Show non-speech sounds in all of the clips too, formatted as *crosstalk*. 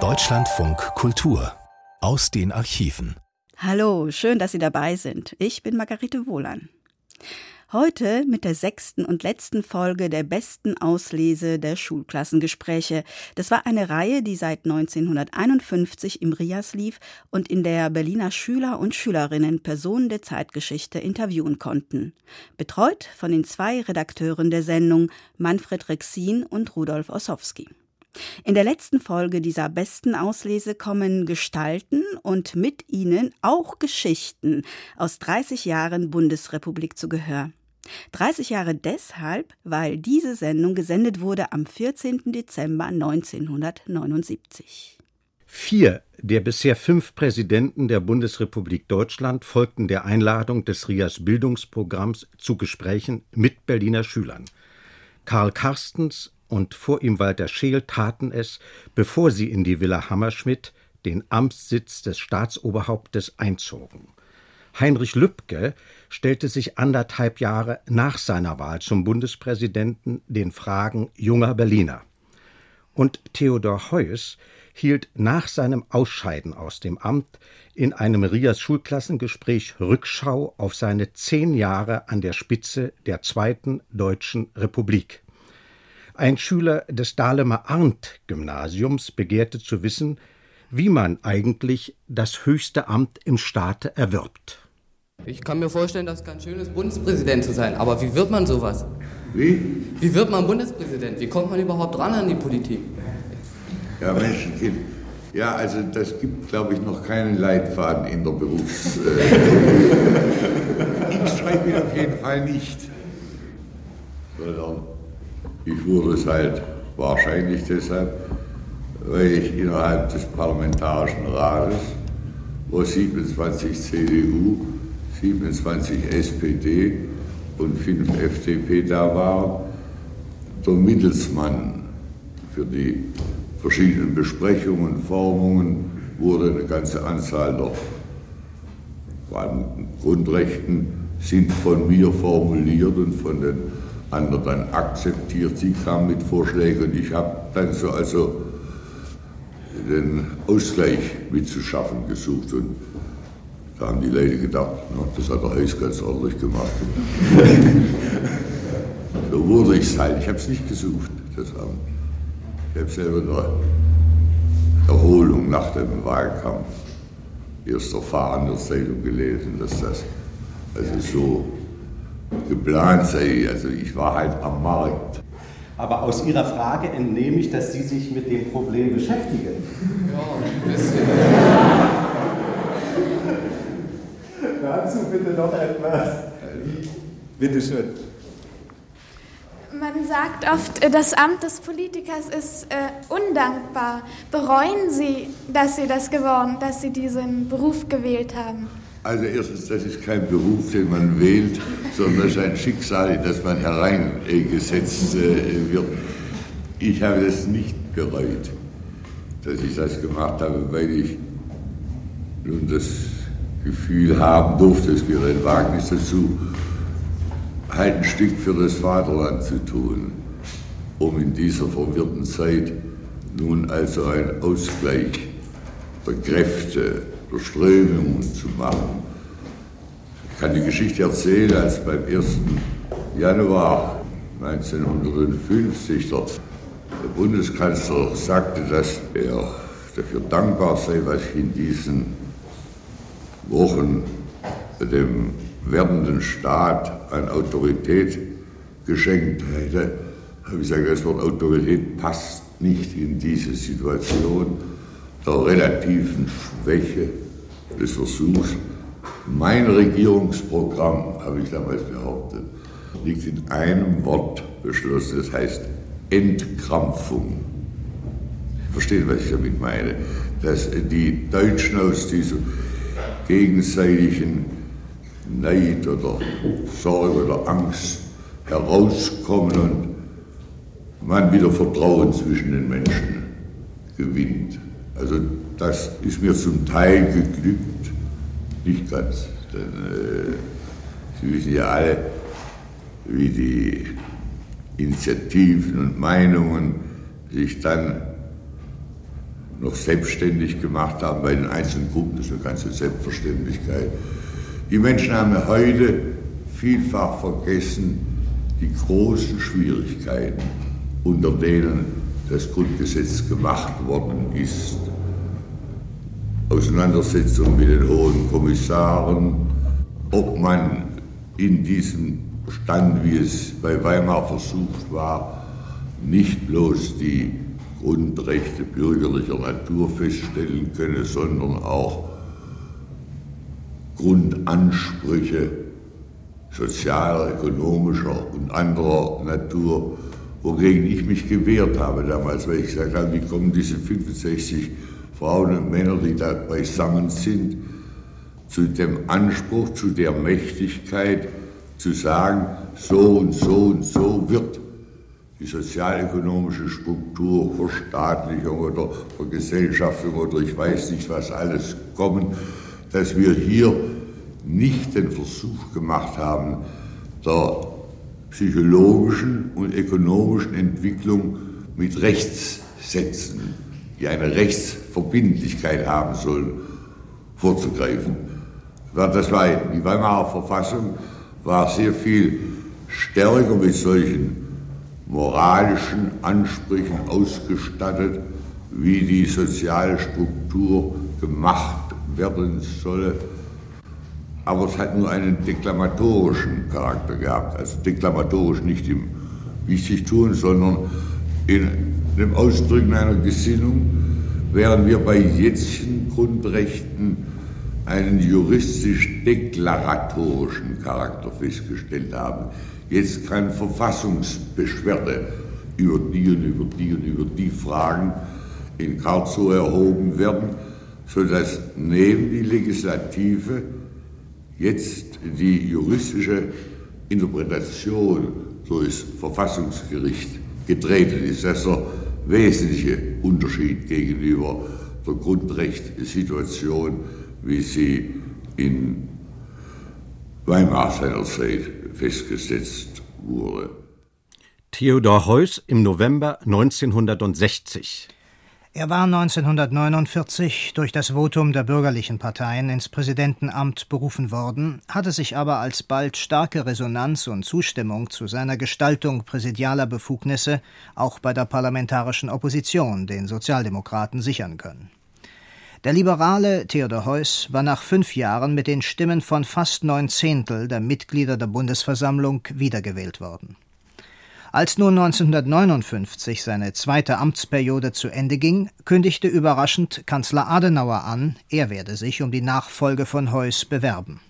Deutschlandfunk Kultur aus den Archiven. Hallo, schön, dass Sie dabei sind. Ich bin Margarete Wohlan. Heute mit der sechsten und letzten Folge der besten Auslese der Schulklassengespräche. Das war eine Reihe, die seit 1951 im RIAS lief und in der Berliner Schüler und Schülerinnen Personen der Zeitgeschichte interviewen konnten. Betreut von den zwei Redakteuren der Sendung, Manfred Rexin und Rudolf Ossowski. In der letzten Folge dieser besten Auslese kommen Gestalten und mit ihnen auch Geschichten aus 30 Jahren Bundesrepublik zu Gehör. 30 Jahre deshalb, weil diese Sendung gesendet wurde am 14. Dezember 1979. Vier der bisher fünf Präsidenten der Bundesrepublik Deutschland folgten der Einladung des RIAS Bildungsprogramms zu Gesprächen mit Berliner Schülern. Karl Karstens und vor ihm Walter Scheel taten es, bevor sie in die Villa Hammerschmidt, den Amtssitz des Staatsoberhauptes, einzogen. Heinrich Lübke stellte sich anderthalb Jahre nach seiner Wahl zum Bundespräsidenten den Fragen junger Berliner. Und Theodor Heuss hielt nach seinem Ausscheiden aus dem Amt in einem Rias Schulklassengespräch Rückschau auf seine zehn Jahre an der Spitze der Zweiten Deutschen Republik. Ein Schüler des Dahlemer Arndt Gymnasiums begehrte zu wissen, wie man eigentlich das höchste Amt im Staate erwirbt. Ich kann mir vorstellen, das ist ganz schön ist, Bundespräsident zu sein. Aber wie wird man sowas? Wie? Wie wird man Bundespräsident? Wie kommt man überhaupt ran an die Politik? Ja, Menschenkind. Ja, also das gibt, glaube ich, noch keinen Leitfaden in der Berufs... Äh, *laughs* ich schreibe ihn auf jeden Fall nicht. Sondern ich wurde es halt wahrscheinlich deshalb, weil ich innerhalb des Parlamentarischen Rates, wo 27 CDU 27 SPD und 5 FDP da waren, der Mittelsmann für die verschiedenen Besprechungen, Formungen wurde eine ganze Anzahl der Grundrechten sind von mir formuliert und von den anderen dann akzeptiert. Sie kamen mit Vorschlägen und ich habe dann so also den Ausgleich mitzuschaffen gesucht und da haben die Leute gedacht, na, das hat der Heis ganz ordentlich gemacht. *laughs* so wurde ich es halt. Ich habe es nicht gesucht, das Amt. Ich habe selber eine Erholung nach dem Wahlkampf erst erfahren in der Zeitung gelesen, dass das also so geplant sei. Also ich war halt am Markt. Aber aus Ihrer Frage entnehme ich, dass Sie sich mit dem Problem beschäftigen. Ja, ein bisschen *laughs* dazu bitte noch etwas. Bitte schön. Man sagt oft, das Amt des Politikers ist äh, undankbar. Bereuen Sie, dass Sie das geworden, dass Sie diesen Beruf gewählt haben? Also erstens, das ist kein Beruf, den man wählt, sondern das ist ein Schicksal, in das man hereingesetzt äh, wird. Ich habe es nicht bereut, dass ich das gemacht habe, weil ich nun das Gefühl haben durfte, es wäre ein Wagnis dazu, halt ein Stück für das Vaterland zu tun, um in dieser verwirrten Zeit nun also einen Ausgleich der Kräfte, der Strömungen zu machen. Ich kann die Geschichte erzählen, als beim 1. Januar 1950 der Bundeskanzler sagte, dass er dafür dankbar sei, was in diesen Wochen dem werdenden Staat an Autorität geschenkt hätte, habe ich gesagt, das Wort Autorität passt nicht in diese Situation der relativen Schwäche des Versuchs. Mein Regierungsprogramm, habe ich damals behauptet, liegt in einem Wort beschlossen, das heißt Entkrampfung. Sie verstehen, was ich damit meine. Dass die Deutschen aus diesem gegenseitigen Neid oder Sorge oder Angst herauskommen und man wieder Vertrauen zwischen den Menschen gewinnt. Also das ist mir zum Teil geglückt, nicht ganz. Denn äh, Sie wissen ja alle, wie die Initiativen und Meinungen sich dann noch selbstständig gemacht haben bei den einzelnen Gruppen, das ist eine ganze Selbstverständlichkeit. Die Menschen haben heute vielfach vergessen die großen Schwierigkeiten, unter denen das Grundgesetz gemacht worden ist. Auseinandersetzung mit den hohen Kommissaren, ob man in diesem Stand, wie es bei Weimar versucht war, nicht bloß die Grundrechte bürgerlicher Natur feststellen könne, sondern auch Grundansprüche sozialer, ökonomischer und anderer Natur, wogegen ich mich gewehrt habe damals, weil ich gesagt habe, wie kommen diese 65 Frauen und Männer, die da beisammen sind, zu dem Anspruch, zu der Mächtigkeit, zu sagen, so und so und so wird die sozialökonomische Struktur, Verstaatlichung oder Vergesellschaftung oder ich weiß nicht was alles kommen, dass wir hier nicht den Versuch gemacht haben, der psychologischen und ökonomischen Entwicklung mit Rechtssätzen, die eine Rechtsverbindlichkeit haben sollen, vorzugreifen. Das war die Weimarer Verfassung war sehr viel stärker mit solchen moralischen Ansprüchen ausgestattet, wie die soziale Struktur gemacht werden solle. Aber es hat nur einen deklamatorischen Charakter gehabt. Also deklamatorisch nicht im Wichtigtun, sondern in dem Ausdrücken einer Gesinnung, während wir bei jetzigen Grundrechten einen juristisch deklaratorischen Charakter festgestellt haben. Jetzt kann Verfassungsbeschwerde über die und über die und über die Fragen in Karlsruhe erhoben werden, sodass neben die Legislative jetzt die juristische Interpretation durchs Verfassungsgericht getreten ist. Das ist der wesentliche Unterschied gegenüber der Grundrechtssituation, wie sie in Weimar seinerzeit festgesetzt wurde. Theodor Heuss im November 1960. Er war 1949 durch das Votum der bürgerlichen Parteien ins Präsidentenamt berufen worden, hatte sich aber alsbald starke Resonanz und Zustimmung zu seiner Gestaltung präsidialer Befugnisse auch bei der parlamentarischen Opposition, den Sozialdemokraten, sichern können. Der Liberale Theodor Heuss war nach fünf Jahren mit den Stimmen von fast neun Zehntel der Mitglieder der Bundesversammlung wiedergewählt worden. Als nun 1959 seine zweite Amtsperiode zu Ende ging, kündigte überraschend Kanzler Adenauer an, er werde sich um die Nachfolge von Heuss bewerben.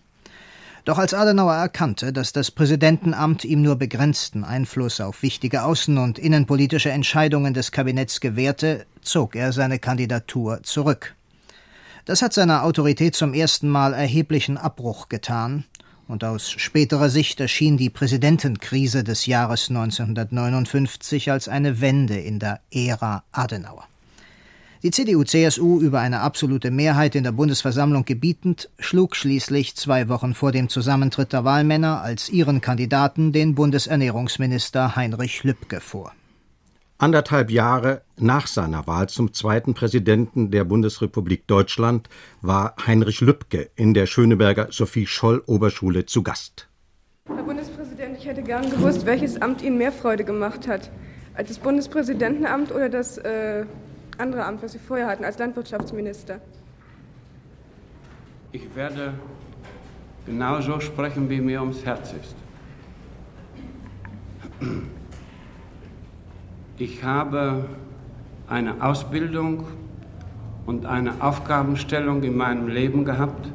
Doch als Adenauer erkannte, dass das Präsidentenamt ihm nur begrenzten Einfluss auf wichtige außen- und innenpolitische Entscheidungen des Kabinetts gewährte, zog er seine Kandidatur zurück. Das hat seiner Autorität zum ersten Mal erheblichen Abbruch getan, und aus späterer Sicht erschien die Präsidentenkrise des Jahres 1959 als eine Wende in der Ära Adenauer. Die CDU-CSU über eine absolute Mehrheit in der Bundesversammlung gebietend, schlug schließlich zwei Wochen vor dem Zusammentritt der Wahlmänner als ihren Kandidaten den Bundesernährungsminister Heinrich Lübke vor. Anderthalb Jahre nach seiner Wahl zum zweiten Präsidenten der Bundesrepublik Deutschland war Heinrich Lübke in der Schöneberger Sophie Scholl Oberschule zu Gast. Herr Bundespräsident, ich hätte gern gewusst, welches Amt Ihnen mehr Freude gemacht hat. Als das Bundespräsidentenamt oder das äh, andere Amt, was Sie vorher hatten, als Landwirtschaftsminister? Ich werde genauso sprechen, wie mir ums Herz ist. Ich habe eine Ausbildung und eine Aufgabenstellung in meinem Leben gehabt,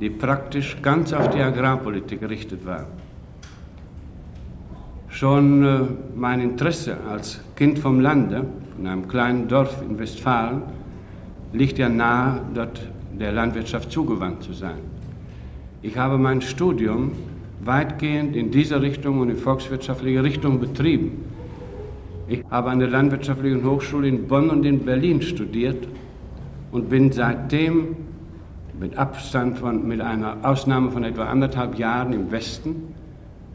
die praktisch ganz auf die Agrarpolitik gerichtet war. Schon äh, mein Interesse als Kind vom Lande, in einem kleinen Dorf in Westfalen, liegt ja nahe, dort der Landwirtschaft zugewandt zu sein. Ich habe mein Studium weitgehend in dieser Richtung und in volkswirtschaftliche Richtung betrieben. Ich habe an der Landwirtschaftlichen Hochschule in Bonn und in Berlin studiert und bin seitdem mit Abstand von, mit einer Ausnahme von etwa anderthalb Jahren im Westen,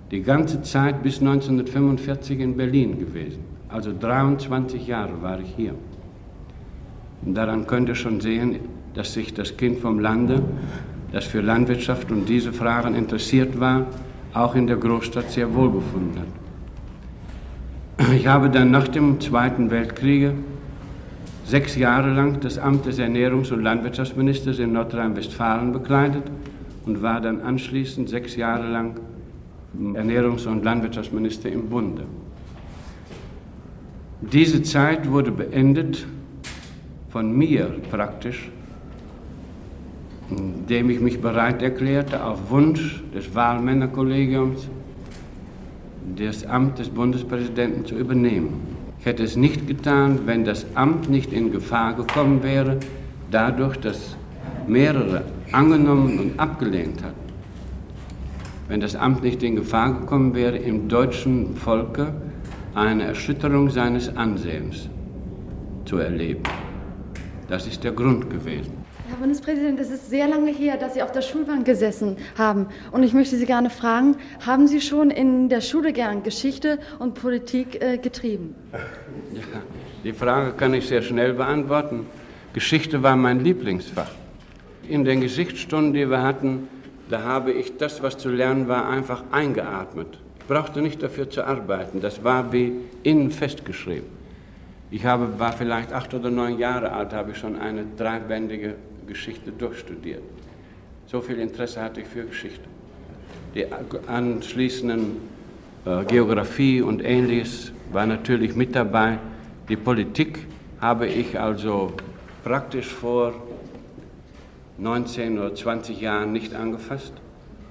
die ganze Zeit bis 1945 in Berlin gewesen. Also 23 Jahre war ich hier. Und daran könnt ihr schon sehen, dass sich das Kind vom Lande, das für Landwirtschaft und diese Fragen interessiert war, auch in der Großstadt sehr wohl befunden hat. Ich habe dann nach dem Zweiten Weltkrieg sechs Jahre lang das Amt des Ernährungs- und Landwirtschaftsministers in Nordrhein-Westfalen bekleidet und war dann anschließend sechs Jahre lang Ernährungs- und Landwirtschaftsminister im Bunde. Diese Zeit wurde beendet von mir praktisch, indem ich mich bereit erklärte, auf Wunsch des Wahlmännerkollegiums das Amt des Bundespräsidenten zu übernehmen. Ich hätte es nicht getan, wenn das Amt nicht in Gefahr gekommen wäre, dadurch, dass mehrere angenommen und abgelehnt hatten. Wenn das Amt nicht in Gefahr gekommen wäre, im deutschen Volke eine Erschütterung seines Ansehens zu erleben. Das ist der Grund gewesen. Herr Bundespräsident, es ist sehr lange her, dass Sie auf der Schulbank gesessen haben. Und ich möchte Sie gerne fragen, haben Sie schon in der Schule gern Geschichte und Politik äh, getrieben? *laughs* Ja, die Frage kann ich sehr schnell beantworten. Geschichte war mein Lieblingsfach. In den Geschichtsstunden, die wir hatten, da habe ich das, was zu lernen war, einfach eingeatmet. Ich brauchte nicht dafür zu arbeiten. Das war wie innen festgeschrieben. Ich habe, war vielleicht acht oder neun Jahre alt, habe ich schon eine dreibändige Geschichte durchstudiert. So viel Interesse hatte ich für Geschichte. Die anschließenden äh, Geografie und ähnliches war natürlich mit dabei. Die Politik habe ich also praktisch vor 19 oder 20 Jahren nicht angefasst.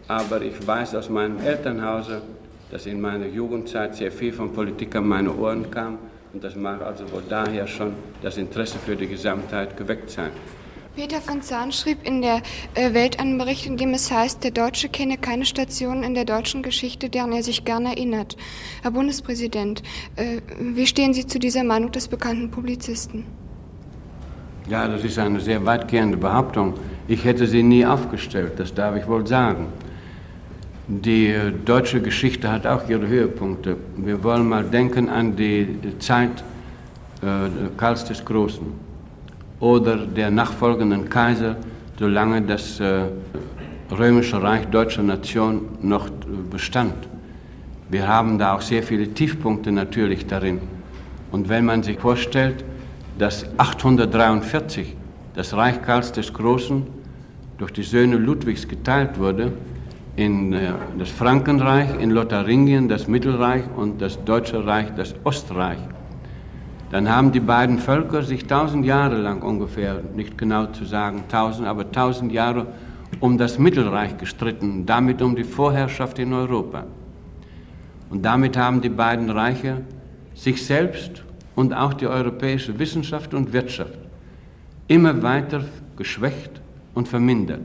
Aber ich weiß aus meinem Elternhause, dass in meiner Jugendzeit sehr viel von Politik an meine Ohren kam. Und das mag also wohl daher schon das Interesse für die Gesamtheit geweckt sein. Peter von Zahn schrieb in der äh, Welt einen Bericht, in dem es heißt, der Deutsche kenne keine Station in der deutschen Geschichte, deren er sich gern erinnert. Herr Bundespräsident, äh, wie stehen Sie zu dieser Meinung des bekannten Publizisten? Ja, das ist eine sehr weitgehende Behauptung. Ich hätte sie nie aufgestellt, das darf ich wohl sagen. Die äh, deutsche Geschichte hat auch ihre Höhepunkte. Wir wollen mal denken an die Zeit Karls des Großen oder der nachfolgenden Kaiser, solange das äh, römische Reich deutscher Nation noch bestand. Wir haben da auch sehr viele Tiefpunkte natürlich darin. Und wenn man sich vorstellt, dass 843 das Reich Karls des Großen durch die Söhne Ludwigs geteilt wurde, in äh, das Frankenreich, in Lotharingien das Mittelreich und das Deutsche Reich das Ostreich dann haben die beiden Völker sich tausend Jahre lang ungefähr, nicht genau zu sagen tausend, aber tausend Jahre um das Mittelreich gestritten, damit um die Vorherrschaft in Europa. Und damit haben die beiden Reiche sich selbst und auch die europäische Wissenschaft und Wirtschaft immer weiter geschwächt und vermindert.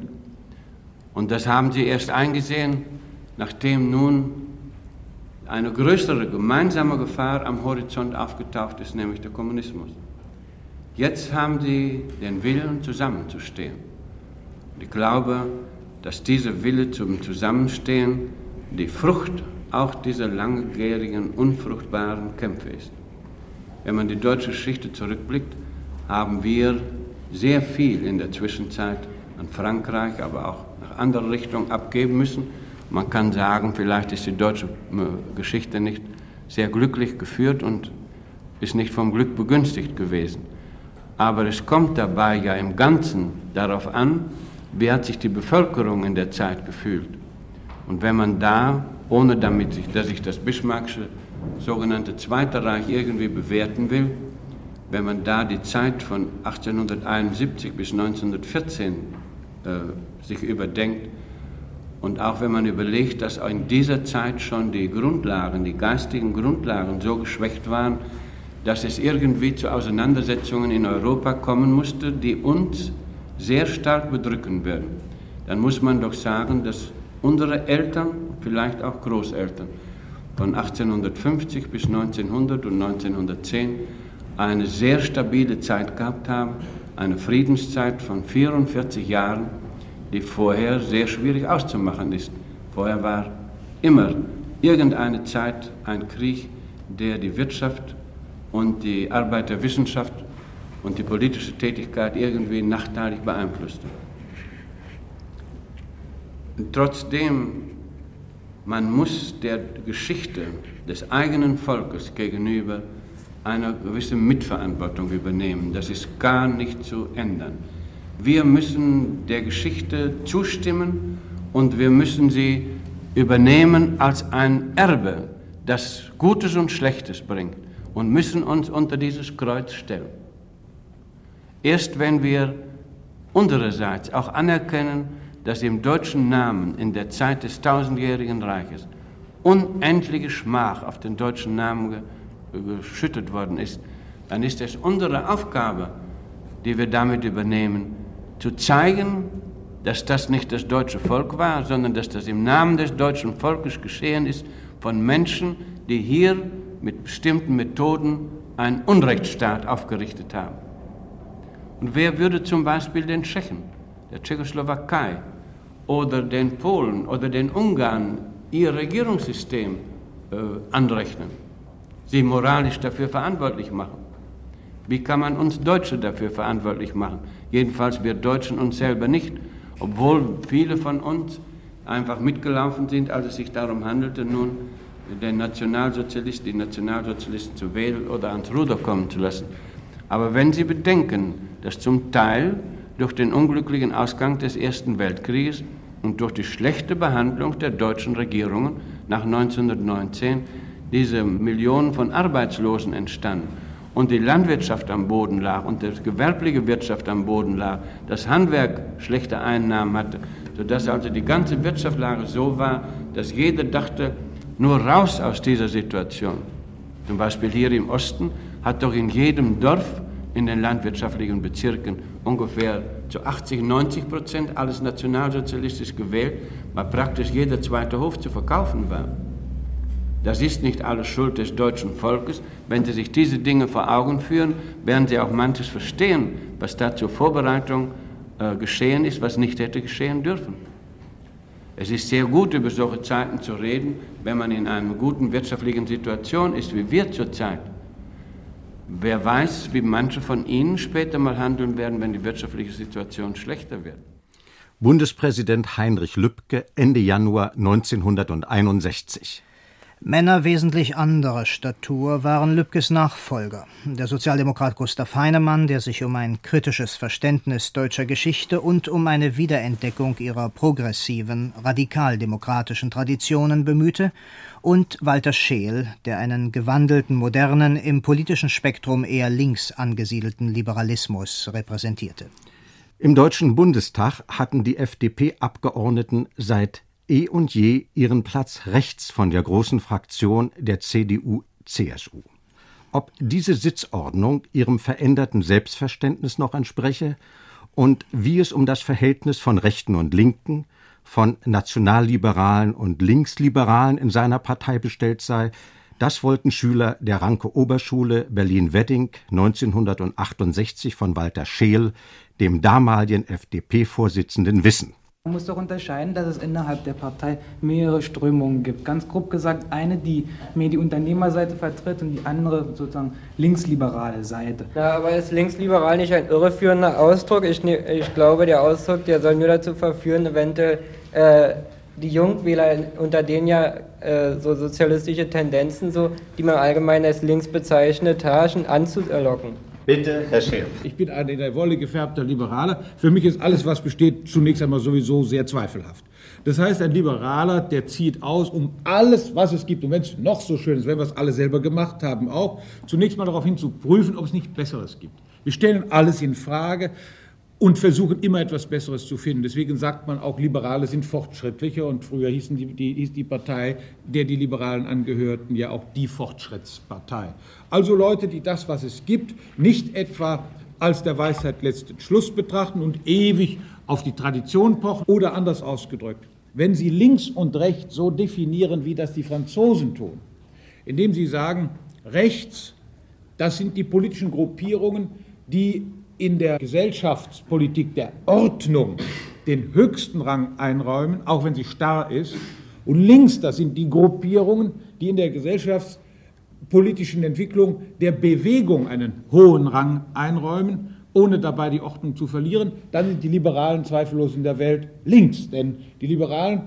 Und das haben sie erst eingesehen, nachdem nun eine größere gemeinsame Gefahr am Horizont aufgetaucht ist, nämlich der Kommunismus. Jetzt haben sie den Willen, zusammenzustehen. Und ich glaube, dass dieser Wille zum Zusammenstehen die Frucht auch dieser langjährigen, unfruchtbaren Kämpfe ist. Wenn man die deutsche Geschichte zurückblickt, haben wir sehr viel in der Zwischenzeit an Frankreich, aber auch nach anderer Richtung abgeben müssen man kann sagen, vielleicht ist die deutsche äh, Geschichte nicht sehr glücklich geführt und ist nicht vom Glück begünstigt gewesen. Aber es kommt dabei ja im Ganzen darauf an, wie hat sich die Bevölkerung in der Zeit gefühlt. Und wenn man da, ohne damit sich, dass ich das Bismarckische sogenannte Zweite Reich irgendwie bewerten will, wenn man da die Zeit von 1871 bis 1914 äh, sich überdenkt, und auch wenn man überlegt, dass in dieser Zeit schon die Grundlagen, die geistigen Grundlagen so geschwächt waren, dass es irgendwie zu Auseinandersetzungen in Europa kommen musste, die uns sehr stark bedrücken werden, dann muss man doch sagen, dass unsere Eltern, vielleicht auch Großeltern, von 1850 bis 1900 und 1910 eine sehr stabile Zeit gehabt haben, eine Friedenszeit von 44 Jahren, die vorher sehr schwierig auszumachen ist. Vorher war immer irgendeine Zeit ein Krieg, der die Wirtschaft und die Arbeiterwissenschaft und die politische Tätigkeit irgendwie nachteilig beeinflusste. Trotzdem, man muss der Geschichte des eigenen Volkes gegenüber eine gewisse Mitverantwortung übernehmen. Das ist gar nicht zu ändern. Wir müssen der Geschichte zustimmen und wir müssen sie übernehmen als ein Erbe, das Gutes und Schlechtes bringt und müssen uns unter dieses Kreuz stellen. Erst wenn wir unsererseits auch anerkennen, dass im deutschen Namen in der Zeit des tausendjährigen Reiches unendliche Schmach auf den deutschen Namen geschüttet worden ist, dann ist es unsere Aufgabe, die wir damit übernehmen, zu zeigen, dass das nicht das deutsche Volk war, sondern dass das im Namen des deutschen Volkes geschehen ist von Menschen, die hier mit bestimmten Methoden einen Unrechtsstaat aufgerichtet haben. Und wer würde zum Beispiel den Tschechen, der Tschechoslowakei oder den Polen oder den Ungarn ihr Regierungssystem äh, anrechnen, sie moralisch dafür verantwortlich machen? Wie kann man uns Deutsche dafür verantwortlich machen? Jedenfalls wir Deutschen uns selber nicht, obwohl viele von uns einfach mitgelaufen sind, als es sich darum handelte, nun den Nationalsozialisten, die Nationalsozialisten zu wählen oder ans Ruder kommen zu lassen. Aber wenn Sie bedenken, dass zum Teil durch den unglücklichen Ausgang des Ersten Weltkrieges und durch die schlechte Behandlung der deutschen Regierungen nach 1919 diese Millionen von Arbeitslosen entstanden und die Landwirtschaft am Boden lag und die gewerbliche Wirtschaft am Boden lag, das Handwerk schlechte Einnahmen hatte, sodass also die ganze Wirtschaftslage so war, dass jeder dachte, nur raus aus dieser Situation. Zum Beispiel hier im Osten hat doch in jedem Dorf in den landwirtschaftlichen Bezirken ungefähr zu 80, 90 Prozent alles nationalsozialistisch gewählt, weil praktisch jeder zweite Hof zu verkaufen war. Das ist nicht alles Schuld des deutschen Volkes. Wenn Sie sich diese Dinge vor Augen führen, werden Sie auch manches verstehen, was da zur Vorbereitung äh, geschehen ist, was nicht hätte geschehen dürfen. Es ist sehr gut, über solche Zeiten zu reden, wenn man in einer guten wirtschaftlichen Situation ist, wie wir zurzeit. Wer weiß, wie manche von Ihnen später mal handeln werden, wenn die wirtschaftliche Situation schlechter wird. Bundespräsident Heinrich Lübke Ende Januar 1961. Männer wesentlich anderer Statur waren Lübkes Nachfolger. Der Sozialdemokrat Gustav Heinemann, der sich um ein kritisches Verständnis deutscher Geschichte und um eine Wiederentdeckung ihrer progressiven, radikaldemokratischen Traditionen bemühte, und Walter Scheel, der einen gewandelten, modernen, im politischen Spektrum eher links angesiedelten Liberalismus repräsentierte. Im Deutschen Bundestag hatten die FDP-Abgeordneten seit eh und je ihren Platz rechts von der großen Fraktion der CDU-CSU. Ob diese Sitzordnung ihrem veränderten Selbstverständnis noch entspreche und wie es um das Verhältnis von Rechten und Linken, von Nationalliberalen und Linksliberalen in seiner Partei bestellt sei, das wollten Schüler der Ranke Oberschule Berlin-Wedding 1968 von Walter Scheel, dem damaligen FDP-Vorsitzenden, wissen. Man muss doch unterscheiden, dass es innerhalb der Partei mehrere Strömungen gibt. Ganz grob gesagt, eine, die mehr die Unternehmerseite vertritt und die andere sozusagen linksliberale Seite. Ja, aber ist linksliberal nicht ein irreführender Ausdruck? Ich, ne, ich glaube, der Ausdruck, der soll nur dazu verführen, eventuell äh, die Jungwähler, unter denen ja äh, so sozialistische Tendenzen, so, die man allgemein als links bezeichnet, herrschen, anzulocken. Bitte, Herr Scheel. Ich bin ein in der Wolle gefärbter Liberaler. Für mich ist alles, was besteht, zunächst einmal sowieso sehr zweifelhaft. Das heißt, ein Liberaler, der zieht aus, um alles, was es gibt, und wenn es noch so schön ist, wenn wir es alle selber gemacht haben, auch zunächst mal darauf hin zu prüfen, ob es nicht Besseres gibt. Wir stellen alles in Frage und versuchen immer etwas Besseres zu finden. Deswegen sagt man auch, Liberale sind fortschrittlicher und früher hießen die, die, hieß die Partei, der die Liberalen angehörten, ja auch die Fortschrittspartei. Also Leute, die das, was es gibt, nicht etwa als der Weisheit letzten Schluss betrachten und ewig auf die Tradition pochen oder anders ausgedrückt, wenn sie links und rechts so definieren, wie das die Franzosen tun, indem sie sagen, rechts, das sind die politischen Gruppierungen, die in der Gesellschaftspolitik der Ordnung den höchsten Rang einräumen, auch wenn sie starr ist. Und links, das sind die Gruppierungen, die in der Gesellschaftspolitik politischen Entwicklung der Bewegung einen hohen Rang einräumen, ohne dabei die Ordnung zu verlieren, dann sind die Liberalen zweifellos in der Welt links. Denn die Liberalen,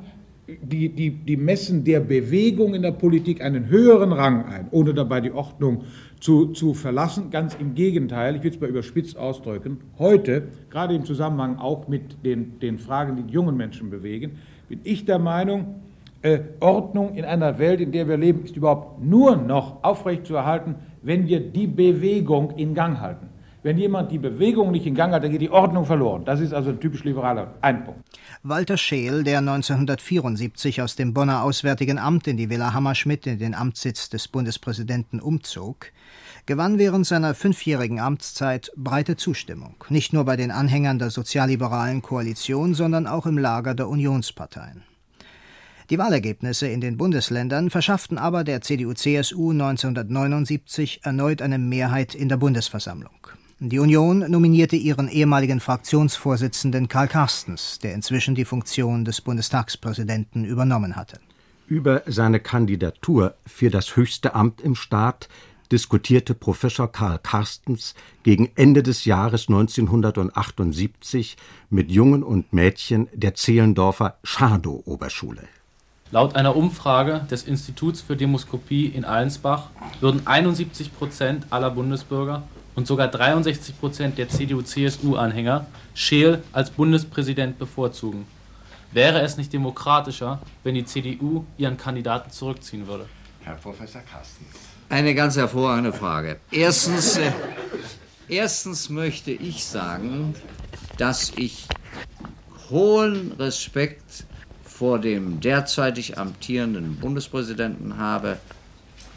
die, die, die messen der Bewegung in der Politik einen höheren Rang ein, ohne dabei die Ordnung zu, zu verlassen. Ganz im Gegenteil, ich will es mal überspitzt ausdrücken, heute, gerade im Zusammenhang auch mit den, den Fragen, die die jungen Menschen bewegen, bin ich der Meinung, äh, Ordnung in einer Welt, in der wir leben, ist überhaupt nur noch aufrechtzuerhalten, wenn wir die Bewegung in Gang halten. Wenn jemand die Bewegung nicht in Gang hat, dann geht die Ordnung verloren. Das ist also ein typisch liberaler Einpunkt. Walter Scheel, der 1974 aus dem Bonner Auswärtigen Amt in die Villa Hammerschmidt in den Amtssitz des Bundespräsidenten umzog, gewann während seiner fünfjährigen Amtszeit breite Zustimmung, nicht nur bei den Anhängern der sozialliberalen Koalition, sondern auch im Lager der Unionsparteien. Die Wahlergebnisse in den Bundesländern verschafften aber der CDU-CSU 1979 erneut eine Mehrheit in der Bundesversammlung. Die Union nominierte ihren ehemaligen Fraktionsvorsitzenden Karl Carstens, der inzwischen die Funktion des Bundestagspräsidenten übernommen hatte. Über seine Kandidatur für das höchste Amt im Staat diskutierte Professor Karl Carstens gegen Ende des Jahres 1978 mit Jungen und Mädchen der Zehlendorfer Schadow-Oberschule. Laut einer Umfrage des Instituts für Demoskopie in Allensbach würden 71 Prozent aller Bundesbürger und sogar 63 Prozent der CDU-CSU-Anhänger Scheel als Bundespräsident bevorzugen. Wäre es nicht demokratischer, wenn die CDU ihren Kandidaten zurückziehen würde? Herr Professor Carstens. Eine ganz hervorragende Frage. Erstens, äh, erstens möchte ich sagen, dass ich hohen Respekt vor dem derzeitig amtierenden Bundespräsidenten habe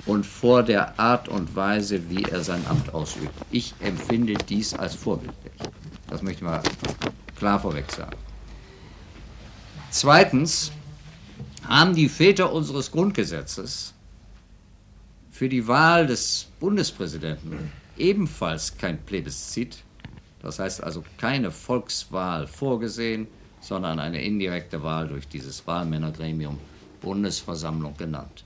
und vor der Art und Weise, wie er sein Amt ausübt. Ich empfinde dies als vorbildlich. Das möchte ich mal klar vorweg sagen. Zweitens haben die Väter unseres Grundgesetzes für die Wahl des Bundespräsidenten ebenfalls kein Plebiszit, das heißt also keine Volkswahl vorgesehen, sondern eine indirekte Wahl durch dieses Wahlmännergremium Bundesversammlung genannt.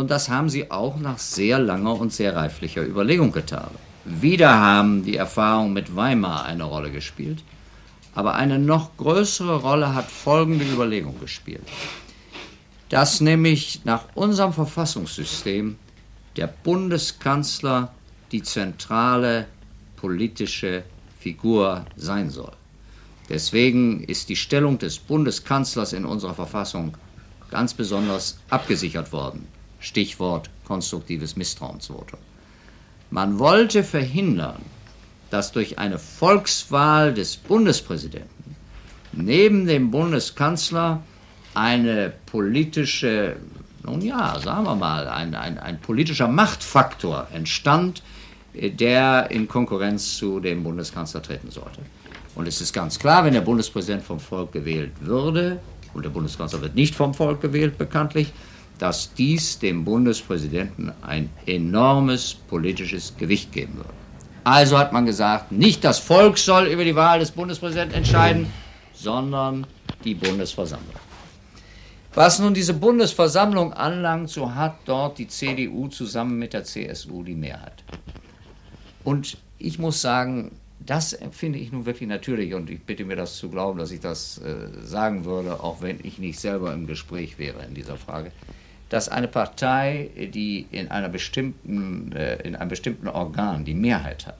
Und das haben sie auch nach sehr langer und sehr reiflicher Überlegung getan. Wieder haben die Erfahrungen mit Weimar eine Rolle gespielt, aber eine noch größere Rolle hat folgende Überlegung gespielt. Dass nämlich nach unserem Verfassungssystem der Bundeskanzler die zentrale politische Figur sein soll. Deswegen ist die Stellung des Bundeskanzlers in unserer Verfassung ganz besonders abgesichert worden. Stichwort konstruktives Misstrauensvotum. Man wollte verhindern, dass durch eine Volkswahl des Bundespräsidenten neben dem Bundeskanzler eine politische, nun ja, sagen wir mal, ein, ein, ein politischer Machtfaktor entstand, der in Konkurrenz zu dem Bundeskanzler treten sollte. Und es ist ganz klar, wenn der Bundespräsident vom Volk gewählt würde, und der Bundeskanzler wird nicht vom Volk gewählt, bekanntlich, dass dies dem Bundespräsidenten ein enormes politisches Gewicht geben würde. Also hat man gesagt, nicht das Volk soll über die Wahl des Bundespräsidenten entscheiden, sondern die Bundesversammlung. Was nun diese Bundesversammlung anlangt, so hat dort die CDU zusammen mit der CSU die Mehrheit. Und ich muss sagen, das finde ich nun wirklich natürlich und ich bitte mir das zu glauben, dass ich das äh, sagen würde, auch wenn ich nicht selber im Gespräch wäre in dieser Frage, dass eine Partei, die in, einer bestimmten, äh, in einem bestimmten Organ die Mehrheit hat,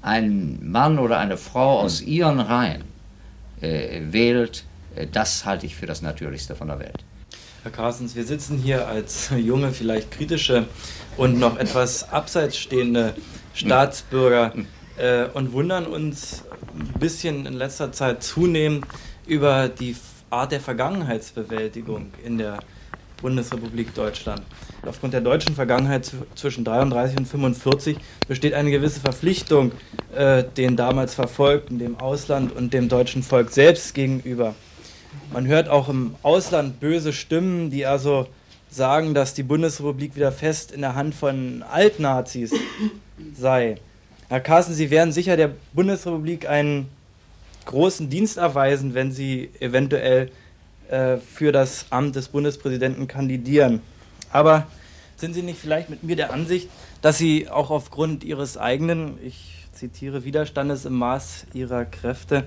einen Mann oder eine Frau aus ihren Reihen äh, wählt, äh, das halte ich für das Natürlichste von der Welt. Herr Carstens, wir sitzen hier als junge, vielleicht kritische und noch etwas abseits stehende Staatsbürger äh, und wundern uns ein bisschen in letzter Zeit zunehmend über die Art der Vergangenheitsbewältigung in der Bundesrepublik Deutschland. Aufgrund der deutschen Vergangenheit zwischen 33 und 45 besteht eine gewisse Verpflichtung äh, den damals Verfolgten, dem Ausland und dem deutschen Volk selbst gegenüber. Man hört auch im Ausland böse Stimmen, die also sagen, dass die Bundesrepublik wieder fest in der Hand von Altnazis sei. Herr Carsten, Sie werden sicher der Bundesrepublik einen großen Dienst erweisen, wenn Sie eventuell äh, für das Amt des Bundespräsidenten kandidieren. Aber Sind Sie nicht vielleicht mit mir der Ansicht, dass Sie auch aufgrund Ihres eigenen, ich zitiere, Widerstandes im Maß Ihrer Kräfte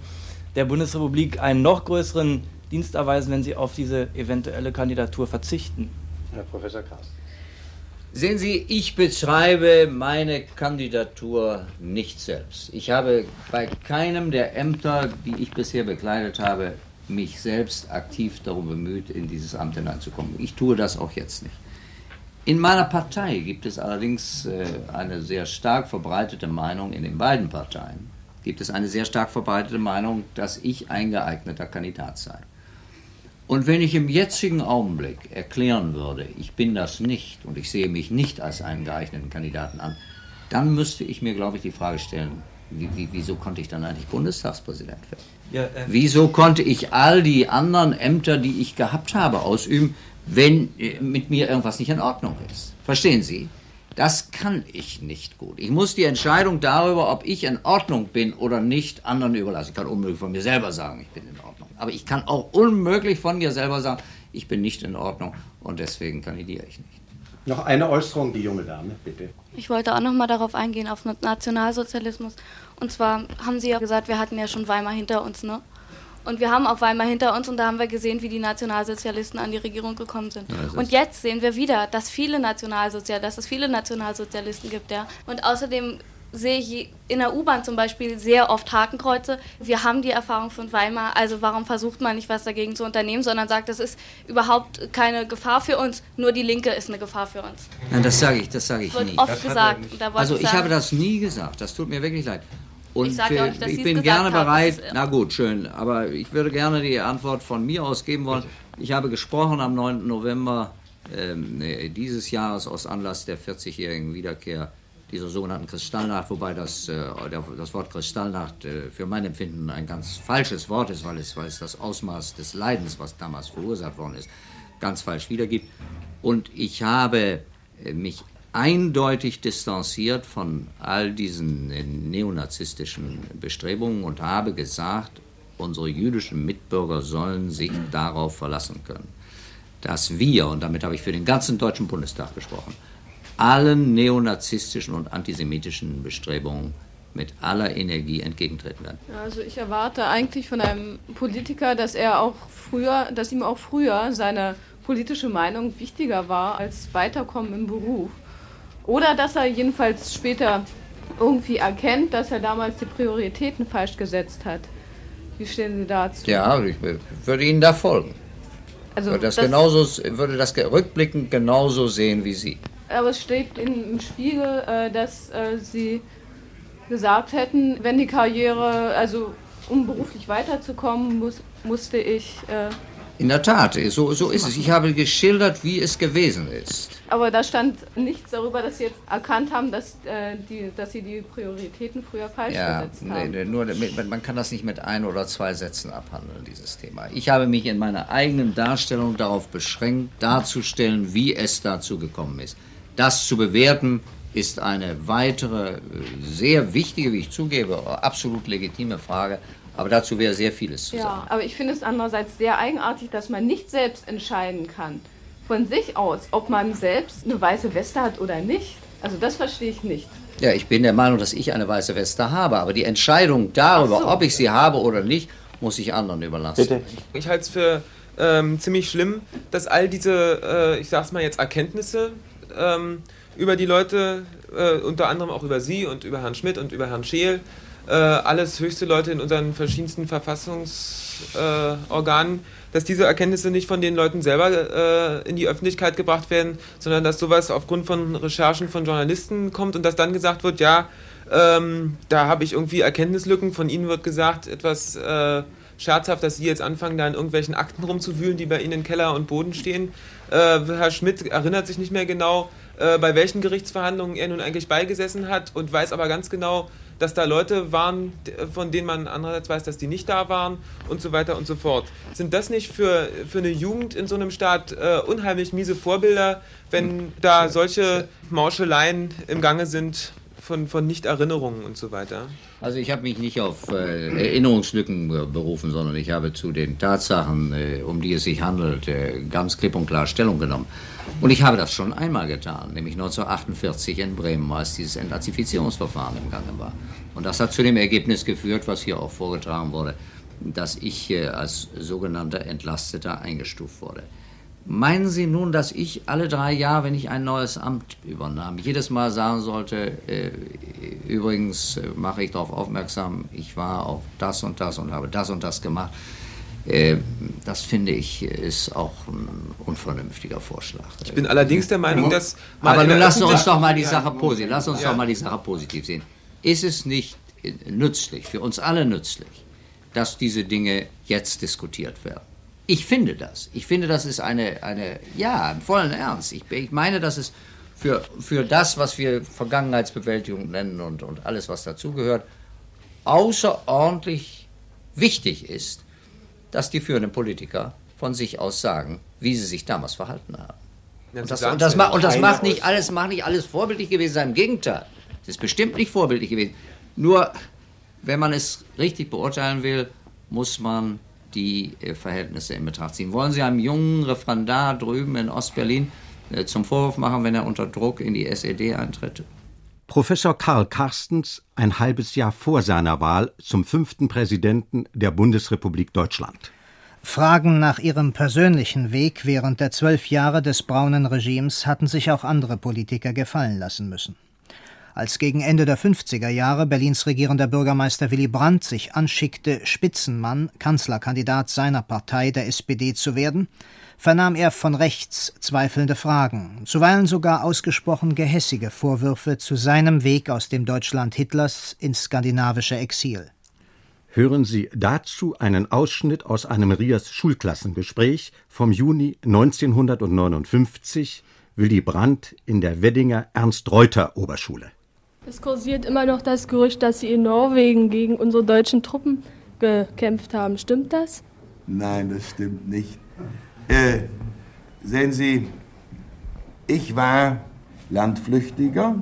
der Bundesrepublik einen noch größeren Dienst erweisen, wenn Sie auf diese eventuelle Kandidatur verzichten? Herr Professor Kraus. Sehen Sie, ich beschreibe meine Kandidatur nicht selbst. Ich habe bei keinem der Ämter, die ich bisher bekleidet habe, mich selbst aktiv darum bemüht, in dieses Amt hineinzukommen. Ich tue das auch jetzt nicht. In meiner Partei gibt es allerdings äh, eine sehr stark verbreitete Meinung, in den beiden Parteien gibt es eine sehr stark verbreitete Meinung, dass ich ein geeigneter Kandidat sei. Und wenn ich im jetzigen Augenblick erklären würde, ich bin das nicht und ich sehe mich nicht als einen geeigneten Kandidaten an, dann müsste ich mir, glaube ich, die Frage stellen, wie, wie, wieso konnte ich dann eigentlich Bundestagspräsident werden? Ja, äh wieso konnte ich all die anderen Ämter, die ich gehabt habe, ausüben, wenn äh, mit mir irgendwas nicht in Ordnung ist? Verstehen Sie? Das kann ich nicht gut. Ich muss die Entscheidung darüber, ob ich in Ordnung bin oder nicht, anderen überlassen. Ich kann unmöglich von mir selber sagen, ich bin in Ordnung. Aber ich kann auch unmöglich von mir selber sagen, ich bin nicht in Ordnung und deswegen kandidiere ich nicht. Noch eine Äußerung, die junge Dame, bitte. Ich wollte auch noch mal darauf eingehen, auf Nationalsozialismus. Und zwar haben Sie ja gesagt, wir hatten ja schon Weimar hinter uns, ne? Und wir haben auch Weimar hinter uns und da haben wir gesehen, wie die Nationalsozialisten an die Regierung gekommen sind. Ja, und jetzt sehen wir wieder, dass viele Nationalsozial, dass es viele Nationalsozialisten gibt, ja. Und außerdem sehe ich in der U-Bahn zum Beispiel sehr oft Hakenkreuze. Wir haben die Erfahrung von Weimar, also warum versucht man nicht was dagegen zu unternehmen, sondern sagt, das ist überhaupt keine Gefahr für uns, nur die Linke ist eine Gefahr für uns. Nein, das sage ich, das sage ich wird nie. oft gesagt. also ich sagen, habe das nie gesagt, das tut mir wirklich leid. Und ich, für, nicht, ich bin gerne bereit, na gut, schön, aber ich würde gerne die Antwort von mir aus geben wollen. Ich habe gesprochen am 9. November ähm, dieses Jahres aus Anlass der 40-jährigen Wiederkehr dieser sogenannten Kristallnacht, wobei das, äh, das Wort Kristallnacht äh, für mein Empfinden ein ganz falsches Wort ist, weil es, weil es das Ausmaß des Leidens, was damals verursacht worden ist, ganz falsch wiedergibt. Und ich habe äh, mich eindeutig distanziert von all diesen äh, neonazistischen Bestrebungen und habe gesagt, unsere jüdischen Mitbürger sollen sich darauf verlassen können, dass wir, und damit habe ich für den ganzen Deutschen Bundestag gesprochen, allen neonazistischen und antisemitischen Bestrebungen mit aller Energie entgegentreten werden. Also ich erwarte eigentlich von einem Politiker, dass er auch früher, dass ihm auch früher seine politische Meinung wichtiger war als Weiterkommen im Beruf. Oder dass er jedenfalls später irgendwie erkennt, dass er damals die Prioritäten falsch gesetzt hat. Wie stehen Sie dazu? Ja, ich würde Ihnen da folgen. Also würde das, das genauso, würde das rückblickend genauso sehen wie Sie. Aber es steht in, im Spiegel, äh, dass äh, Sie gesagt hätten, wenn die Karriere, also um beruflich weiterzukommen, muss, musste ich äh, in der Tat, so, so ist es. Ich habe geschildert, wie es gewesen ist. Aber da stand nichts darüber, dass Sie jetzt erkannt haben, dass, äh, die, dass Sie die Prioritäten früher falsch ja, gesetzt haben. Nee, nur, man kann das nicht mit ein oder zwei Sätzen abhandeln, dieses Thema. Ich habe mich in meiner eigenen Darstellung darauf beschränkt, darzustellen, wie es dazu gekommen ist. Das zu bewerten, ist eine weitere, sehr wichtige, wie ich zugebe, absolut legitime Frage. Aber dazu wäre sehr vieles zu ja, sagen. Aber ich finde es andererseits sehr eigenartig, dass man nicht selbst entscheiden kann, von sich aus, ob man selbst eine weiße Weste hat oder nicht. Also das verstehe ich nicht. Ja, ich bin der Meinung, dass ich eine weiße Weste habe, aber die Entscheidung darüber, so. ob ich sie habe oder nicht, muss ich anderen überlassen. Bitte. Ich halte es für ähm, ziemlich schlimm, dass all diese, äh, ich sag's mal jetzt, Erkenntnisse ähm, über die Leute, äh, unter anderem auch über Sie und über Herrn Schmidt und über Herrn Scheel, äh, alles höchste Leute in unseren verschiedensten Verfassungsorganen, äh, dass diese Erkenntnisse nicht von den Leuten selber äh, in die Öffentlichkeit gebracht werden, sondern dass sowas aufgrund von Recherchen von Journalisten kommt und dass dann gesagt wird, ja, ähm, da habe ich irgendwie Erkenntnislücken, von Ihnen wird gesagt, etwas äh, scherzhaft, dass Sie jetzt anfangen, da in irgendwelchen Akten rumzuwühlen, die bei Ihnen in Keller und Boden stehen. Äh, Herr Schmidt erinnert sich nicht mehr genau, äh, bei welchen Gerichtsverhandlungen er nun eigentlich beigesessen hat und weiß aber ganz genau, dass da Leute waren, von denen man andererseits weiß, dass die nicht da waren und so weiter und so fort. Sind das nicht für, für eine Jugend in so einem Staat äh, unheimlich miese Vorbilder, wenn da solche Mauscheleien im Gange sind von, von Nicht-Erinnerungen und so weiter? Also ich habe mich nicht auf äh, Erinnerungslücken berufen, sondern ich habe zu den Tatsachen, äh, um die es sich handelt, äh, ganz klipp und klar Stellung genommen. Und ich habe das schon einmal getan, nämlich 1948 in Bremen, als dieses Entnazifizierungsverfahren im Gange war. Und das hat zu dem Ergebnis geführt, was hier auch vorgetragen wurde, dass ich äh, als sogenannter Entlasteter eingestuft wurde. Meinen Sie nun, dass ich alle drei Jahre, wenn ich ein neues Amt übernahm, jedes Mal sagen sollte, äh, übrigens äh, mache ich darauf aufmerksam, ich war auch das und das und habe das und das gemacht. Äh, das finde ich ist auch ein unvernünftiger Vorschlag. Ich bin allerdings der Meinung, dass. Aber nun lassen uns doch mal die Sache positiv, lass uns ja. doch mal die Sache positiv sehen. Ist es nicht nützlich, für uns alle nützlich, dass diese Dinge jetzt diskutiert werden? Ich finde das. Ich finde, das ist eine, eine ja, im vollen Ernst. Ich, ich meine, dass es für, für das, was wir Vergangenheitsbewältigung nennen und, und alles, was dazugehört, außerordentlich wichtig ist, dass die führenden Politiker von sich aus sagen, wie sie sich damals verhalten haben. und das, und das, und das macht nicht alles, macht nicht alles vorbildlich gewesen sein. Im Gegenteil, es ist bestimmt nicht vorbildlich gewesen. Nur, wenn man es richtig beurteilen will, muss man die äh, Verhältnisse in Betracht ziehen. Wollen Sie einem jungen Referendar drüben in Ostberlin äh, zum Vorwurf machen, wenn er unter Druck in die SED eintritt? Professor Karl Carstens ein halbes Jahr vor seiner Wahl zum fünften Präsidenten der Bundesrepublik Deutschland. Fragen nach ihrem persönlichen Weg während der zwölf Jahre des braunen Regimes hatten sich auch andere Politiker gefallen lassen müssen. Als gegen Ende der 50er Jahre Berlins regierender Bürgermeister Willy Brandt sich anschickte, Spitzenmann, Kanzlerkandidat seiner Partei, der SPD, zu werden, vernahm er von rechts zweifelnde Fragen, zuweilen sogar ausgesprochen gehässige Vorwürfe zu seinem Weg aus dem Deutschland Hitlers ins skandinavische Exil. Hören Sie dazu einen Ausschnitt aus einem Rias Schulklassengespräch vom Juni 1959 Willy Brandt in der Weddinger Ernst-Reuter-Oberschule. Es kursiert immer noch das Gerücht, dass Sie in Norwegen gegen unsere deutschen Truppen gekämpft haben. Stimmt das? Nein, das stimmt nicht. Äh, sehen Sie, ich war Landflüchtiger.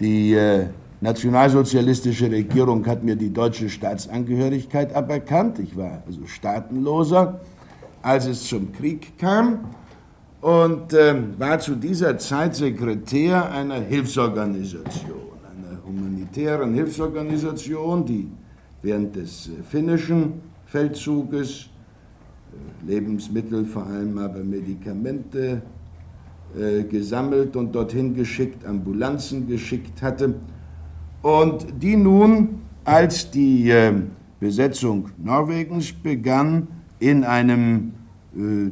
Die äh, nationalsozialistische Regierung hat mir die deutsche Staatsangehörigkeit aberkannt. Ich war also Staatenloser, als es zum Krieg kam und äh, war zu dieser Zeit Sekretär einer Hilfsorganisation humanitären Hilfsorganisation, die während des äh, finnischen Feldzuges äh, Lebensmittel, vor allem aber Medikamente äh, gesammelt und dorthin geschickt, Ambulanzen geschickt hatte. Und die nun, als die Besetzung Norwegens begann, in einem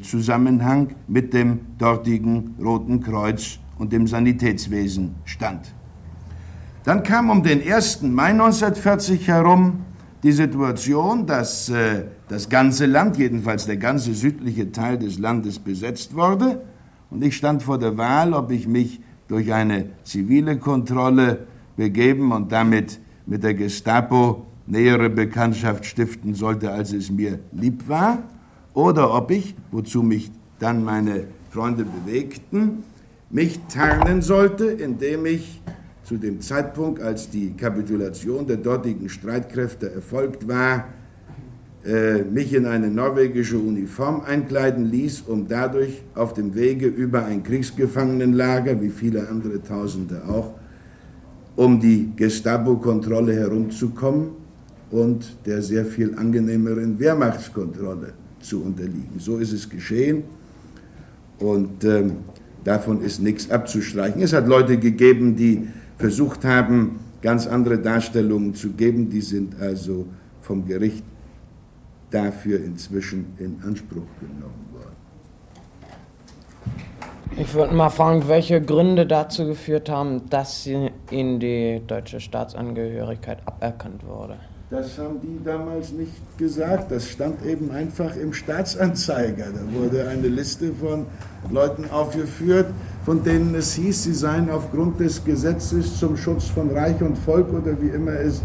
Zusammenhang mit dem dortigen Roten Kreuz und dem Sanitätswesen stand. Dann kam um den 1. Mai 1940 herum die Situation, dass äh, das ganze Land, jedenfalls der ganze südliche Teil des Landes besetzt wurde. Und ich stand vor der Wahl, ob ich mich durch eine zivile Kontrolle begeben und damit mit der Gestapo nähere Bekanntschaft stiften sollte, als es mir lieb war, oder ob ich, wozu mich dann meine Freunde bewegten, mich tarnen sollte, indem ich zu dem Zeitpunkt, als die Kapitulation der dortigen Streitkräfte erfolgt war, äh, mich in eine norwegische Uniform einkleiden ließ, um dadurch auf dem Wege über ein Kriegsgefangenenlager, wie viele andere Tausende auch, um die Gestapo-Kontrolle herumzukommen und der sehr viel angenehmeren Wehrmachtskontrolle zu unterliegen. So ist es geschehen und äh, davon ist nichts abzustreichen. Es hat Leute gegeben, die versucht haben, ganz andere Darstellungen zu geben. Die sind also vom Gericht dafür inzwischen in Anspruch genommen worden. Ich würde mal fragen, welche Gründe dazu geführt haben, dass sie Ihnen die deutsche Staatsangehörigkeit aberkannt wurde. Das haben die damals nicht gesagt. Das stand eben einfach im Staatsanzeiger. Da wurde eine Liste von Leuten aufgeführt, von denen es hieß, sie seien aufgrund des Gesetzes zum Schutz von Reich und Volk oder wie immer es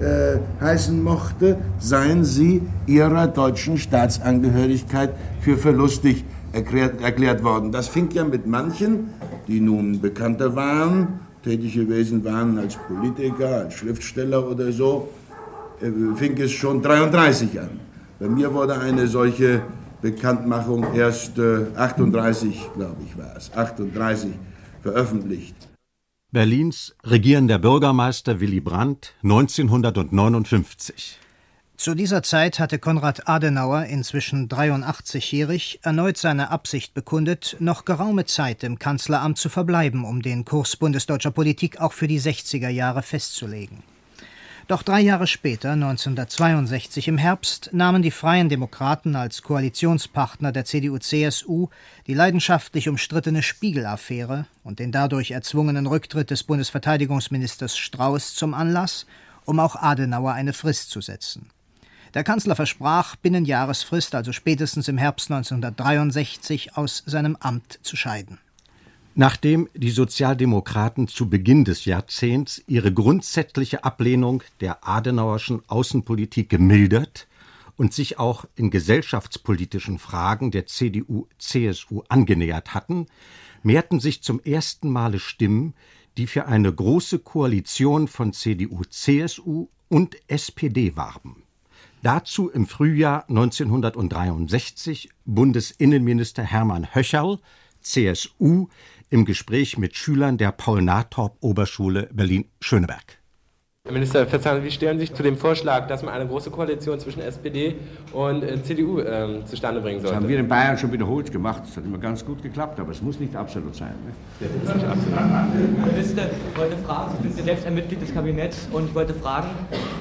äh, heißen mochte, seien sie ihrer deutschen Staatsangehörigkeit für verlustig erklärt, erklärt worden. Das fing ja mit manchen, die nun bekannter waren tätig gewesen waren als Politiker, als Schriftsteller oder so, äh, fing es schon 33 an. Bei mir wurde eine solche Bekanntmachung erst äh, 38, glaube ich, war es, 38 veröffentlicht. Berlins regierender Bürgermeister Willy Brandt 1959. Zu dieser Zeit hatte Konrad Adenauer, inzwischen 83-jährig, erneut seine Absicht bekundet, noch geraume Zeit im Kanzleramt zu verbleiben, um den Kurs bundesdeutscher Politik auch für die 60er Jahre festzulegen. Doch drei Jahre später, 1962 im Herbst, nahmen die Freien Demokraten als Koalitionspartner der CDU-CSU die leidenschaftlich umstrittene Spiegel-Affäre und den dadurch erzwungenen Rücktritt des Bundesverteidigungsministers Strauß zum Anlass, um auch Adenauer eine Frist zu setzen. Der Kanzler versprach, binnen Jahresfrist, also spätestens im Herbst 1963, aus seinem Amt zu scheiden. Nachdem die Sozialdemokraten zu Beginn des Jahrzehnts ihre grundsätzliche Ablehnung der Adenauerschen Außenpolitik gemildert und sich auch in gesellschaftspolitischen Fragen der CDU-CSU angenähert hatten, mehrten sich zum ersten Male Stimmen, die für eine große Koalition von CDU-CSU und SPD warben. Dazu im Frühjahr 1963 Bundesinnenminister Hermann Höcherl, CSU, im Gespräch mit Schülern der Paul-Natorp-Oberschule Berlin-Schöneberg. Herr Minister Verzahn, wie stellen Sie sich zu dem Vorschlag, dass man eine große Koalition zwischen SPD und äh, CDU ähm, zustande bringen sollte? Das haben wir in Bayern schon wiederholt gemacht. Das hat immer ganz gut geklappt, aber es muss nicht absolut sein. Ne? Das ist nicht absolut. Herr Minister, ich wollte fragen, Sie sind selbst ein Mitglied des Kabinetts und ich wollte fragen,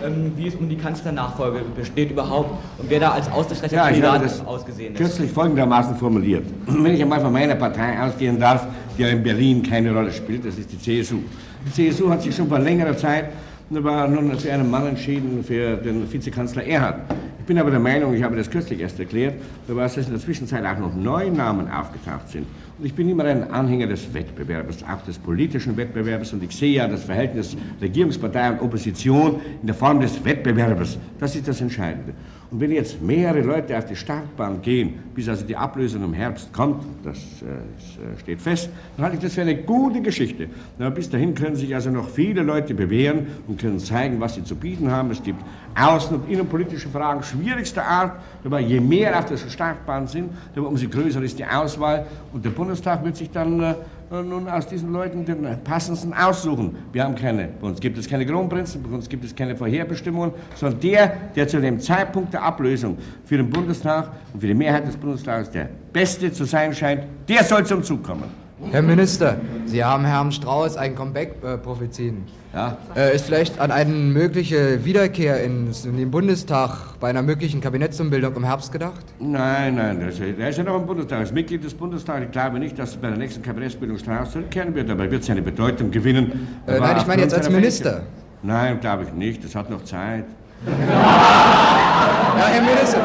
ähm, wie es um die Kanzlernachfolge besteht überhaupt und wer da als aussichtsreicher ja, Kandidat das ausgesehen ist. kürzlich folgendermaßen formuliert. Wenn ich einmal von meiner Partei ausgehen darf, die ja in Berlin keine Rolle spielt, das ist die CSU. Die CSU hat sich schon vor längerer Zeit war nun für einen Mann entschieden, für den Vizekanzler Erhard. Ich bin aber der Meinung, ich habe das kürzlich erst erklärt, dass in der Zwischenzeit auch noch neue Namen aufgetaucht sind. Und ich bin immer ein Anhänger des Wettbewerbs, auch des politischen Wettbewerbs. Und ich sehe ja das Verhältnis Regierungspartei und Opposition in der Form des Wettbewerbs. Das ist das Entscheidende. Und wenn jetzt mehrere Leute auf die Startbahn gehen, bis also die Ablösung im Herbst kommt, das, äh, steht fest, dann halte ich das für eine gute Geschichte. Na, bis dahin können sich also noch viele Leute bewähren und können zeigen, was sie zu bieten haben. Es gibt außen- und innenpolitische Fragen schwierigster Art, aber je mehr auf der Startbahn sind, umso größer ist die Auswahl. Und der Bundestag wird sich dann äh, nun aus diesen Leuten den passendsten aussuchen. Wir haben keine, bei uns gibt es keine Kronprinzen, bei uns gibt es keine Vorherbestimmungen, sondern der, der zu dem Zeitpunkt der Ablösung für den Bundestag und für die Mehrheit des Bundestages der Beste zu sein scheint, der soll zum Zug kommen. Herr Minister, Sie haben Herrn Strauß ein Comeback äh, prophezieren. Ja. Äh, ist vielleicht an eine mögliche Wiederkehr ins, in den Bundestag bei einer möglichen Kabinettsumbildung im Herbst gedacht? Nein, nein, das, der ist ja noch im Bundestag. Als Mitglied des Bundestags, ich glaube nicht, dass er bei der nächsten Kabinettsbildung Strauß zurückkehren wird, aber er wird seine Bedeutung gewinnen. Äh, nein, ich meine jetzt als Minister. Fähigkeit. Nein, glaube ich nicht. Das hat noch Zeit. *laughs* Ja, Herr Minister.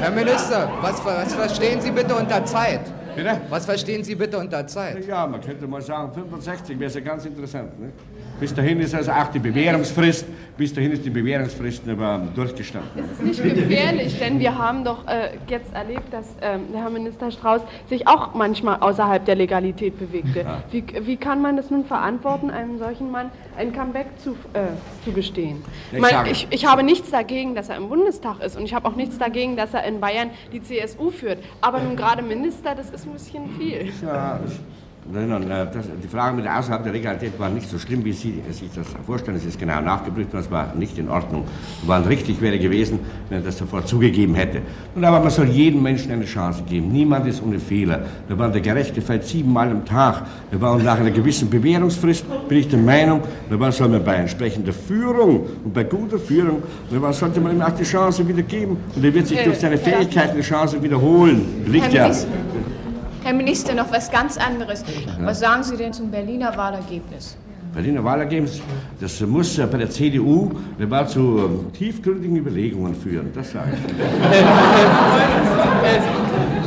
Herr Minister, was, was verstehen Sie bitte unter Zeit? Bitte? Was verstehen Sie bitte unter Zeit? Ja, man könnte mal sagen, 65 wäre ja ganz interessant. Ne? Bis dahin ist also auch die Bewährungsfrist, bis dahin ist die Bewährungsfrist durchgestanden. Es ist nicht gefährlich, denn wir haben doch äh, jetzt erlebt, dass äh, der Herr Minister Strauß sich auch manchmal außerhalb der Legalität bewegte. Ja. Wie, wie kann man das nun verantworten, einem solchen Mann ein Comeback zu, äh, zu gestehen? Ich, mein, ich, ich habe nichts dagegen, dass er im Bundestag ist und ich habe auch nichts dagegen, dass er in Bayern die CSU führt. Aber nun gerade Minister, das ist ein bisschen viel. Ja, Nein, nein, das, die Frage mit der außerhalb der Legalität war nicht so schlimm, wie Sie sich das vorstellen. Es ist genau nachgeprüft und es war nicht in Ordnung. War richtig wäre gewesen, wenn er das sofort zugegeben hätte. Und aber man soll jedem Menschen eine Chance geben. Niemand ist ohne Fehler. Da war der Gerechte fällt siebenmal am Tag. Da war und nach einer gewissen Bewährungsfrist bin ich der Meinung, da soll man bei entsprechender Führung und bei guter Führung, da sollte man ihm auch die Chance wieder geben. Und er wird sich durch seine Fähigkeiten die Chance wiederholen. Liegt ja. Herr Minister, noch was ganz anderes. Was sagen Sie denn zum Berliner Wahlergebnis? Berliner Wahlergebnis, das muss bei der CDU war zu ähm, tiefgründigen Überlegungen führen, das sage ich.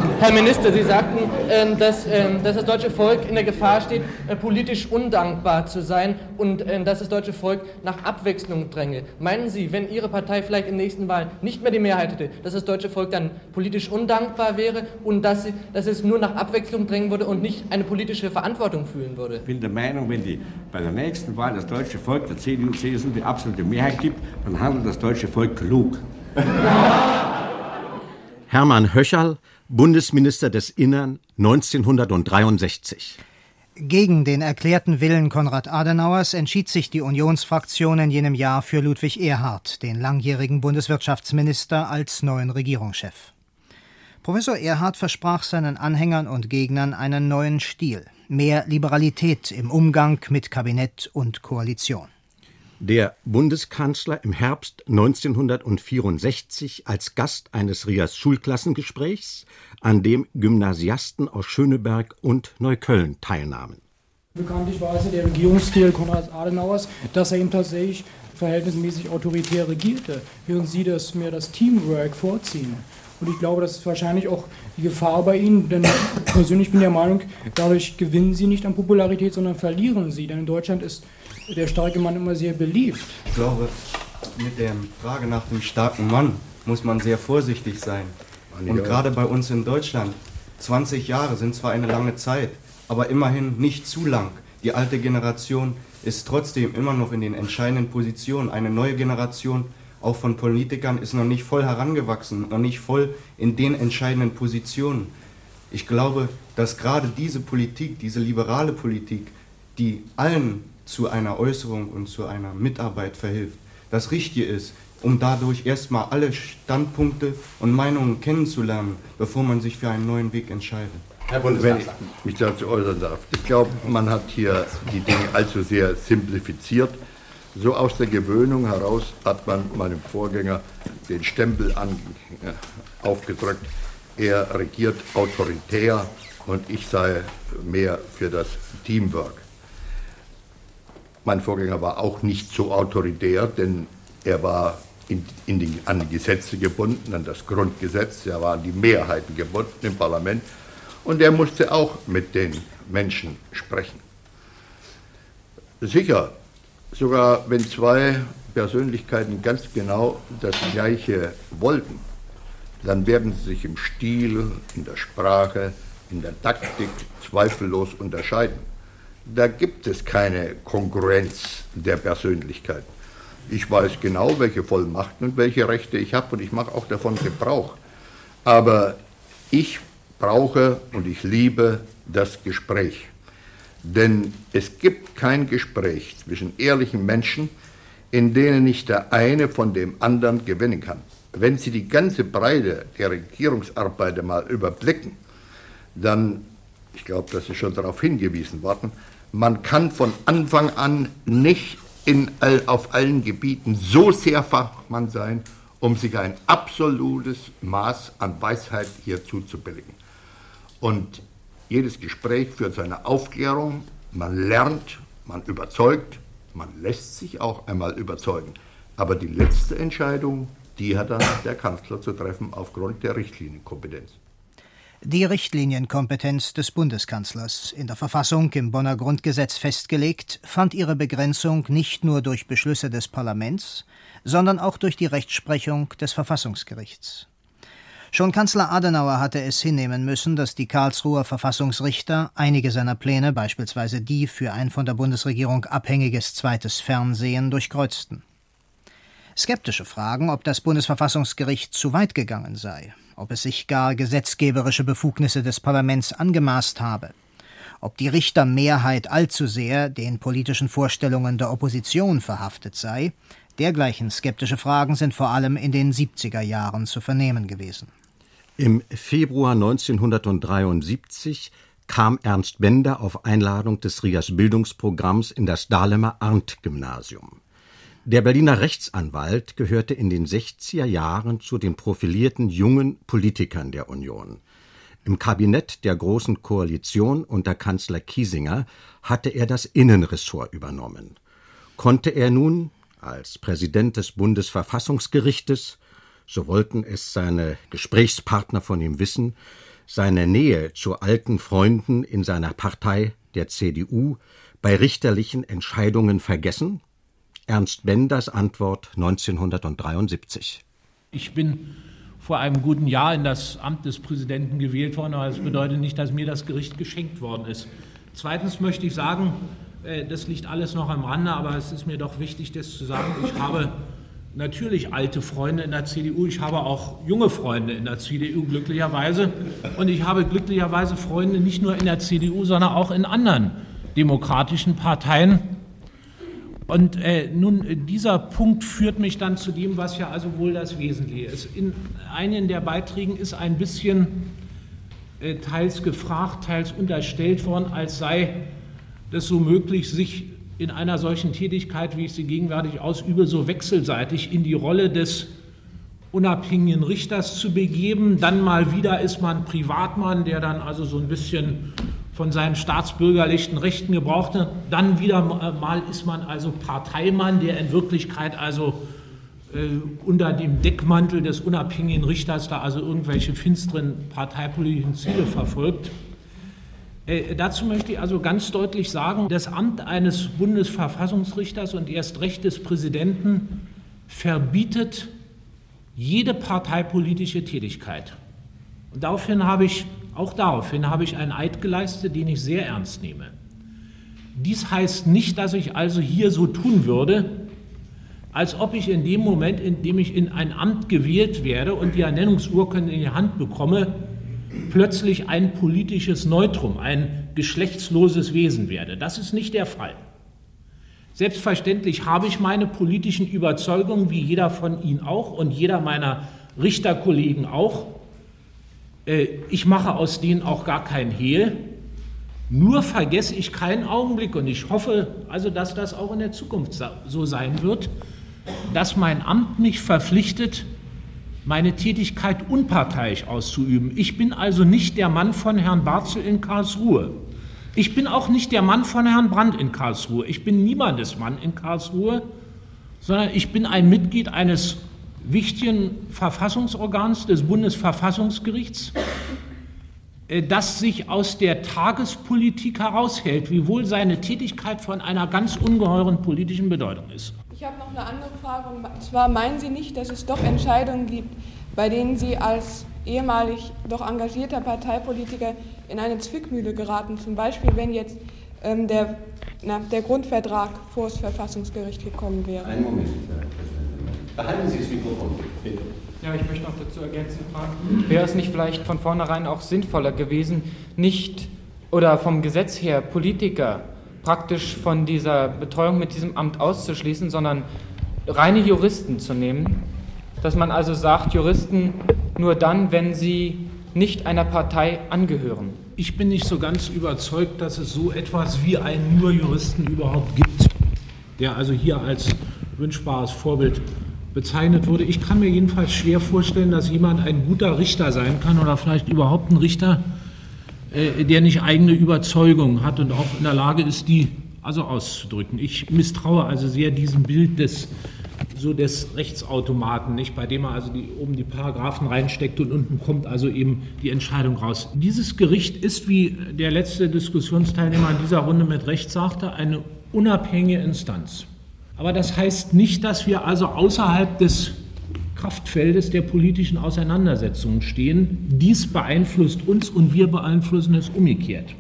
*laughs* Herr Minister, Sie sagten, ähm, dass, ähm, dass, das deutsche Volk in der Gefahr steht, äh, politisch undankbar zu sein und ähm, dass das deutsche Volk nach Abwechslung dränge. Meinen Sie, wenn Ihre Partei vielleicht in den nächsten Wahlen nicht mehr die Mehrheit hätte, dass das deutsche Volk dann politisch undankbar wäre und dass, sie, dass es nur nach Abwechslung drängen würde und nicht eine politische Verantwortung fühlen würde? Ich bin der Meinung, wenn die bei der nächsten Wahl das deutsche Volk der CDU und CSU die absolute Mehrheit gibt, dann handelt das deutsche Volk klug. Hermann Höcherl, Bundesminister des Innern 1963. Gegen den erklärten Willen Konrad Adenauers entschied sich die Unionsfraktion in jenem Jahr für Ludwig Erhard, den langjährigen Bundeswirtschaftsminister, als neuen Regierungschef. Professor Erhard versprach seinen Anhängern und Gegnern einen neuen Stil, mehr Liberalität im Umgang mit Kabinett und Koalition. Der Bundeskanzler im Herbst 1964 als Gast eines Rias Schulklassengesprächs, an dem Gymnasiasten aus Schöneberg und Neukölln teilnahmen. Bekanntlich war es der Regierungsstil Konrad Adenauers, dass er ihm tatsächlich verhältnismäßig autoritär regierte, während Sie das mehr das Teamwork vorziehen. Und ich glaube, das ist wahrscheinlich auch die Gefahr bei Ihnen, denn persönlich bin der Meinung, dadurch gewinnen Sie nicht an Popularität, sondern verlieren Sie. Denn in Deutschland ist der starke Mann immer sehr beliebt. Ich glaube, mit der Frage nach dem starken Mann muss man sehr vorsichtig sein. Und gerade bei uns in Deutschland, 20 Jahre sind zwar eine lange Zeit, aber immerhin nicht zu lang. Die alte Generation ist trotzdem immer noch in den entscheidenden Positionen. Eine neue Generation, auch von Politikern, ist noch nicht voll herangewachsen, noch nicht voll in den entscheidenden Positionen. Ich glaube, dass gerade diese Politik, diese liberale Politik, die allen zu einer Äußerung und zu einer Mitarbeit verhilft, das Richtige ist, um dadurch erstmal alle Standpunkte und Meinungen kennenzulernen, bevor man sich für einen neuen Weg entscheidet. Herr Wenn ich mich dazu äußern darf. Ich glaube, man hat hier die Dinge allzu sehr simplifiziert. So aus der Gewöhnung heraus hat man meinem Vorgänger den Stempel an, äh, aufgedrückt. Er regiert autoritär und ich sei mehr für das Teamwork. Mein Vorgänger war auch nicht so autoritär, denn er war in, in die, an die Gesetze gebunden, an das Grundgesetz, er war an die Mehrheiten gebunden im Parlament und er musste auch mit den Menschen sprechen. Sicher, sogar wenn zwei Persönlichkeiten ganz genau das Gleiche wollten, dann werden sie sich im Stil, in der Sprache, in der Taktik zweifellos unterscheiden. Da gibt es keine Konkurrenz der Persönlichkeit. Ich weiß genau, welche Vollmachten und welche Rechte ich habe und ich mache auch davon Gebrauch. Aber ich brauche und ich liebe das Gespräch. Denn es gibt kein Gespräch zwischen ehrlichen Menschen, in denen nicht der eine von dem anderen gewinnen kann. Wenn Sie die ganze Breite der Regierungsarbeit mal überblicken, dann, ich glaube, das ist schon darauf hingewiesen worden, man kann von Anfang an nicht in all, auf allen Gebieten so sehr Fachmann sein, um sich ein absolutes Maß an Weisheit hier zuzubilligen. Und jedes Gespräch führt zu einer Aufklärung, man lernt, man überzeugt, man lässt sich auch einmal überzeugen. Aber die letzte Entscheidung, die hat dann der Kanzler zu treffen aufgrund der Richtlinienkompetenz. Die Richtlinienkompetenz des Bundeskanzlers, in der Verfassung im Bonner Grundgesetz festgelegt, fand ihre Begrenzung nicht nur durch Beschlüsse des Parlaments, sondern auch durch die Rechtsprechung des Verfassungsgerichts. Schon Kanzler Adenauer hatte es hinnehmen müssen, dass die Karlsruher Verfassungsrichter einige seiner Pläne, beispielsweise die für ein von der Bundesregierung abhängiges zweites Fernsehen, durchkreuzten. Skeptische fragen, ob das Bundesverfassungsgericht zu weit gegangen sei, ob es sich gar gesetzgeberische Befugnisse des Parlaments angemaßt habe, ob die Richtermehrheit allzu sehr den politischen Vorstellungen der Opposition verhaftet sei, dergleichen skeptische Fragen sind vor allem in den 70er Jahren zu vernehmen gewesen. Im Februar 1973 kam Ernst Bender auf Einladung des Rias Bildungsprogramms in das Dahlemer Arndt-Gymnasium. Der Berliner Rechtsanwalt gehörte in den 60er Jahren zu den profilierten jungen Politikern der Union. Im Kabinett der Großen Koalition unter Kanzler Kiesinger hatte er das Innenressort übernommen. Konnte er nun als Präsident des Bundesverfassungsgerichtes, so wollten es seine Gesprächspartner von ihm wissen, seine Nähe zu alten Freunden in seiner Partei, der CDU, bei richterlichen Entscheidungen vergessen? Ernst Benders Antwort 1973. Ich bin vor einem guten Jahr in das Amt des Präsidenten gewählt worden, aber das bedeutet nicht, dass mir das Gericht geschenkt worden ist. Zweitens möchte ich sagen, äh, das liegt alles noch am Rande, aber es ist mir doch wichtig, das zu sagen. Ich habe natürlich alte Freunde in der CDU, ich habe auch junge Freunde in der CDU glücklicherweise und ich habe glücklicherweise Freunde nicht nur in der CDU, sondern auch in anderen demokratischen Parteien. Und äh, nun, dieser Punkt führt mich dann zu dem, was ja also wohl das Wesentliche ist. In einigen der Beiträgen ist ein bisschen äh, teils gefragt, teils unterstellt worden, als sei das so möglich, sich in einer solchen Tätigkeit, wie ich sie gegenwärtig ausübe, so wechselseitig in die Rolle des unabhängigen Richters zu begeben. Dann mal wieder ist man Privatmann, der dann also so ein bisschen von seinen staatsbürgerlichen Rechten gebraucht hat. Dann wieder mal ist man also Parteimann, der in Wirklichkeit also äh, unter dem Deckmantel des unabhängigen Richters da also irgendwelche finsteren parteipolitischen Ziele verfolgt. Äh, dazu möchte ich also ganz deutlich sagen, das Amt eines Bundesverfassungsrichters und erst Recht des Präsidenten verbietet jede parteipolitische Tätigkeit. Und daraufhin habe ich auch daraufhin habe ich einen Eid geleistet, den ich sehr ernst nehme. Dies heißt nicht, dass ich also hier so tun würde, als ob ich in dem Moment, in dem ich in ein Amt gewählt werde und die Ernennungsurkunde in die Hand bekomme, plötzlich ein politisches Neutrum, ein geschlechtsloses Wesen werde. Das ist nicht der Fall. Selbstverständlich habe ich meine politischen Überzeugungen, wie jeder von Ihnen auch und jeder meiner Richterkollegen auch. Äh, ich mache aus denen auch gar kein Hehl. Nur vergesse ich keinen Augenblick und ich hoffe also, dass das auch in der Zukunft so sein wird, dass mein Amt mich verpflichtet, meine Tätigkeit unparteiisch auszuüben. Ich bin also nicht der Mann von Herrn Barzel in Karlsruhe. Ich bin auch nicht der Mann von Herrn Brandt in Karlsruhe. Ich bin niemandes Mann in Karlsruhe, sondern ich bin ein Mitglied eines wichtigen Verfassungsorgans des Bundesverfassungsgerichts, äh, das sich aus der Tagespolitik heraushält, wiewohl seine Tätigkeit von einer ganz ungeheuren politischen Bedeutung ist. Ich habe noch eine andere Frage. Und zwar meinen Sie nicht, dass es doch Entscheidungen gibt, bei denen Sie als ehemalig doch engagierter Parteipolitiker in eine Zwickmühle geraten? Zum Beispiel, wenn jetzt ähm, der, na, der Grundvertrag vor das Verfassungsgericht gekommen wäre. Einen Moment, Behalten Sie das Mikrofon, bitte. Ja, ich möchte noch dazu ergänzend fragen, wäre es nicht vielleicht von vornherein auch sinnvoller gewesen, nicht oder vom Gesetz her Politiker praktisch von dieser Betreuung mit diesem Amt auszuschließen, sondern reine Juristen zu nehmen, dass man also sagt, Juristen nur dann, wenn sie nicht einer Partei angehören. Ich bin nicht so ganz überzeugt, dass es so etwas wie einen nur Juristen überhaupt gibt, der also hier als wünschbares Vorbild bezeichnet wurde. Ich kann mir jedenfalls schwer vorstellen, dass jemand ein guter Richter sein kann oder vielleicht überhaupt ein Richter, äh, der nicht eigene Überzeugung hat und auch in der Lage ist, die also auszudrücken. Ich misstraue also sehr diesem Bild des so des Rechtsautomaten, nicht, bei dem man also die, oben die Paragraphen reinsteckt und unten kommt also eben die Entscheidung raus. Dieses Gericht ist, wie der letzte Diskussionsteilnehmer in dieser Runde mit Recht sagte, eine unabhängige Instanz. Aber das heißt nicht, dass wir also außerhalb des Kraftfeldes der politischen Auseinandersetzungen stehen. Dies beeinflusst uns und wir beeinflussen es umgekehrt.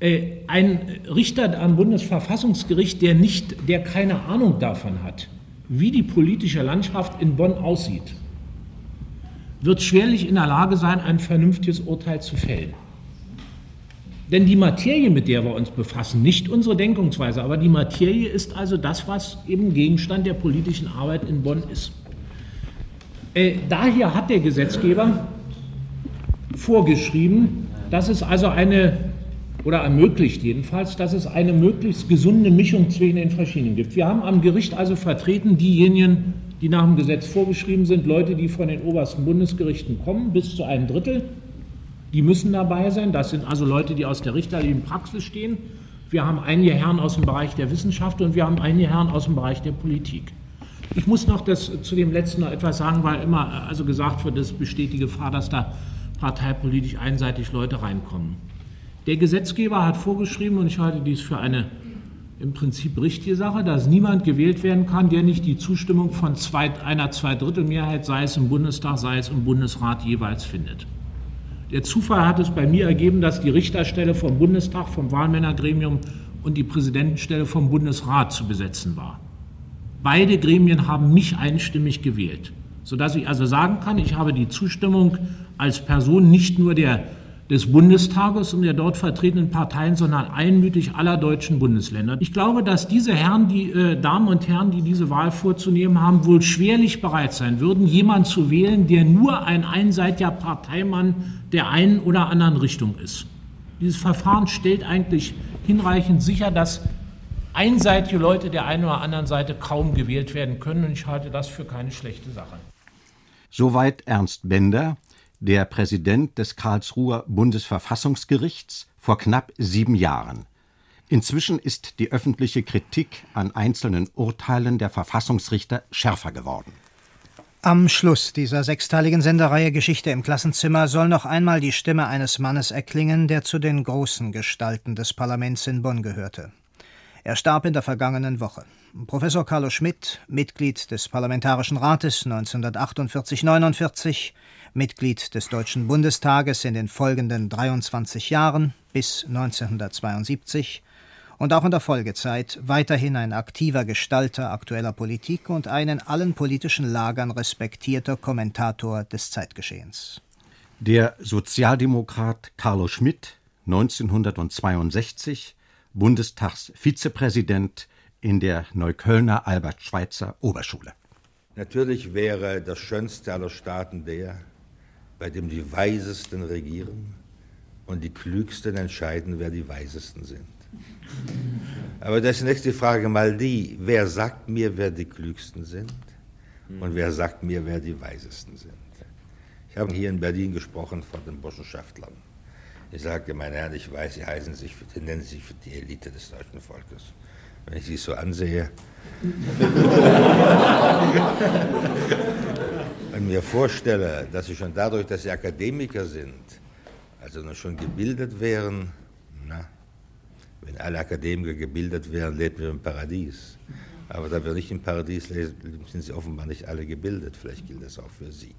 Äh, ein Richter am Bundesverfassungsgericht, der, nicht, der keine Ahnung davon hat, wie die politische Landschaft in Bonn aussieht, wird schwerlich in der Lage sein, ein vernünftiges Urteil zu fällen. Denn die Materie, mit der wir uns befassen, nicht unsere Denkungsweise, aber die Materie ist also das, was eben Gegenstand der politischen Arbeit in Bonn ist. Äh, daher hat der Gesetzgeber vorgeschrieben, dass es also eine, oder ermöglicht jedenfalls, dass es eine möglichst gesunde Mischung zwischen den verschiedenen gibt. Wir haben am Gericht also vertreten diejenigen, die nach dem Gesetz vorgeschrieben sind, Leute, die von den obersten Bundesgerichten kommen, bis zu einem Drittel die müssen dabei sein. Das sind also Leute, die aus der richterlichen Praxis stehen. Wir haben einige Herren aus dem Bereich der Wissenschaft und wir haben einige Herren aus dem Bereich der Politik. Ich muss noch das, zu dem letzten noch etwas sagen, weil immer also gesagt wird, es besteht die Gefahr, dass da parteipolitisch einseitig Leute reinkommen. Der Gesetzgeber hat vorgeschrieben, und ich halte dies für eine im Prinzip richtige Sache, dass niemand gewählt werden kann, der nicht die Zustimmung von zwei, einer Zweidrittelmehrheit, sei es im Bundestag, sei es im Bundesrat, jeweils findet. Der Zufall hat es bei mir ergeben, dass die Richterstelle vom Bundestag, vom Wahlmännergremium und die Präsidentenstelle vom Bundesrat zu besetzen war. Beide Gremien haben mich einstimmig gewählt, sodass ich also sagen kann, ich habe die Zustimmung als Person nicht nur der des Bundestages und der dort vertretenen Parteien, sondern einmütig aller deutschen Bundesländer. Ich glaube, dass diese Herren, die äh, Damen und Herren, die diese Wahl vorzunehmen haben, wohl schwerlich bereit sein würden, jemanden zu wählen, der nur ein einseitiger Parteimann der einen oder anderen Richtung ist. Dieses Verfahren stellt eigentlich hinreichend sicher, dass einseitige Leute der einen oder anderen Seite kaum gewählt werden können. Und ich halte das für keine schlechte Sache. Soweit Ernst Bender, der Präsident des Karlsruher Bundesverfassungsgerichts vor knapp sieben Jahren. Inzwischen ist die öffentliche Kritik an einzelnen Urteilen der Verfassungsrichter schärfer geworden. Am Schluss dieser sechsteiligen Sendereihe Geschichte im Klassenzimmer soll noch einmal die Stimme eines Mannes erklingen, der zu den großen Gestalten des Parlaments in Bonn gehörte. Er starb in der vergangenen Woche. Professor Carlo Schmidt, Mitglied des Parlamentarischen Rates 1948-49, Mitglied des Deutschen Bundestages in den folgenden 23 Jahren bis 1972 und auch in der Folgezeit weiterhin ein aktiver Gestalter aktueller Politik und ein in allen politischen Lagern respektierter Kommentator des Zeitgeschehens. Der Sozialdemokrat Carlo Schmidt, 1962 Bundestagsvizepräsident in der Neuköllner Albert-Schweitzer Oberschule. Natürlich wäre das schönste aller Staaten der, bei dem die Weisesten regieren und die Klügsten entscheiden, wer die Weisesten sind. Aber das ist nächste Frage mal die, wer sagt mir, wer die Klügsten sind und wer sagt mir, wer die Weisesten sind. Ich habe hier in Berlin gesprochen von den Burschenschaftlern. Ich sagte, meine Herren, ich weiß, sie heißen sich, sie nennen sich die Elite des deutschen Volkes. Wenn ich sie so ansehe, *laughs* und mir vorstelle, dass sie schon dadurch, dass sie Akademiker sind, also noch schon gebildet wären, na, wenn alle Akademiker gebildet wären, leben wir im Paradies. Aber da wir nicht im Paradies leben, sind sie offenbar nicht alle gebildet. Vielleicht gilt das auch für sie.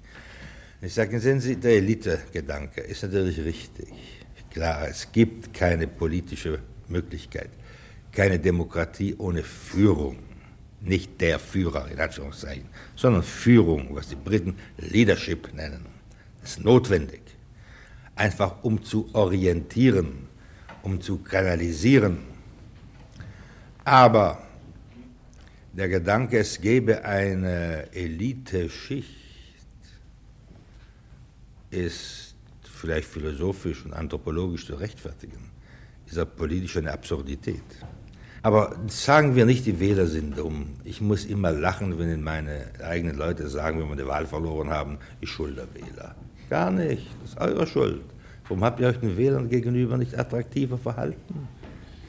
Ich sage, sehen Sie, der Elite-Gedanke ist natürlich richtig. Klar, es gibt keine politische Möglichkeit, keine Demokratie ohne Führung nicht der Führer in Anführungszeichen, sondern Führung, was die Briten Leadership nennen. Das ist notwendig. Einfach um zu orientieren, um zu kanalisieren. Aber der Gedanke, es gäbe eine Eliteschicht, ist vielleicht philosophisch und anthropologisch zu rechtfertigen, ist eine politische eine Absurdität. Aber sagen wir nicht, die Wähler sind dumm. Ich muss immer lachen, wenn meine eigenen Leute sagen, wenn wir die Wahl verloren haben, ich schuld der Wähler. Gar nicht. Das ist eure Schuld. Warum habt ihr euch den Wählern gegenüber nicht attraktiver verhalten?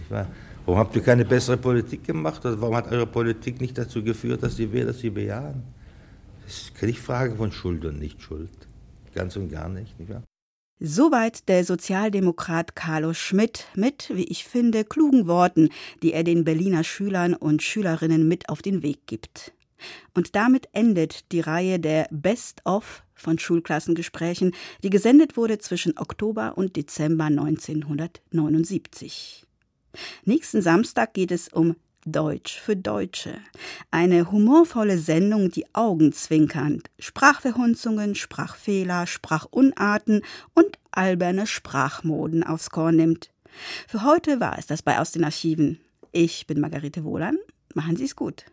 Warum habt ihr keine bessere Politik gemacht? Oder warum hat eure Politik nicht dazu geführt, dass die Wähler sie bejahen? Das ist keine Frage von Schuld und Nicht-Schuld. Ganz und gar nicht. nicht wahr? Soweit der Sozialdemokrat Carlo Schmidt mit, wie ich finde, klugen Worten, die er den Berliner Schülern und Schülerinnen mit auf den Weg gibt. Und damit endet die Reihe der Best-of von Schulklassengesprächen, die gesendet wurde zwischen Oktober und Dezember 1979. Nächsten Samstag geht es um Deutsch für Deutsche. Eine humorvolle Sendung, die augenzwinkernd Sprachverhunzungen, Sprachfehler, Sprachunarten und alberne Sprachmoden aufs Korn nimmt. Für heute war es das bei Aus den Archiven. Ich bin Margarete Wohlan. Machen Sie es gut.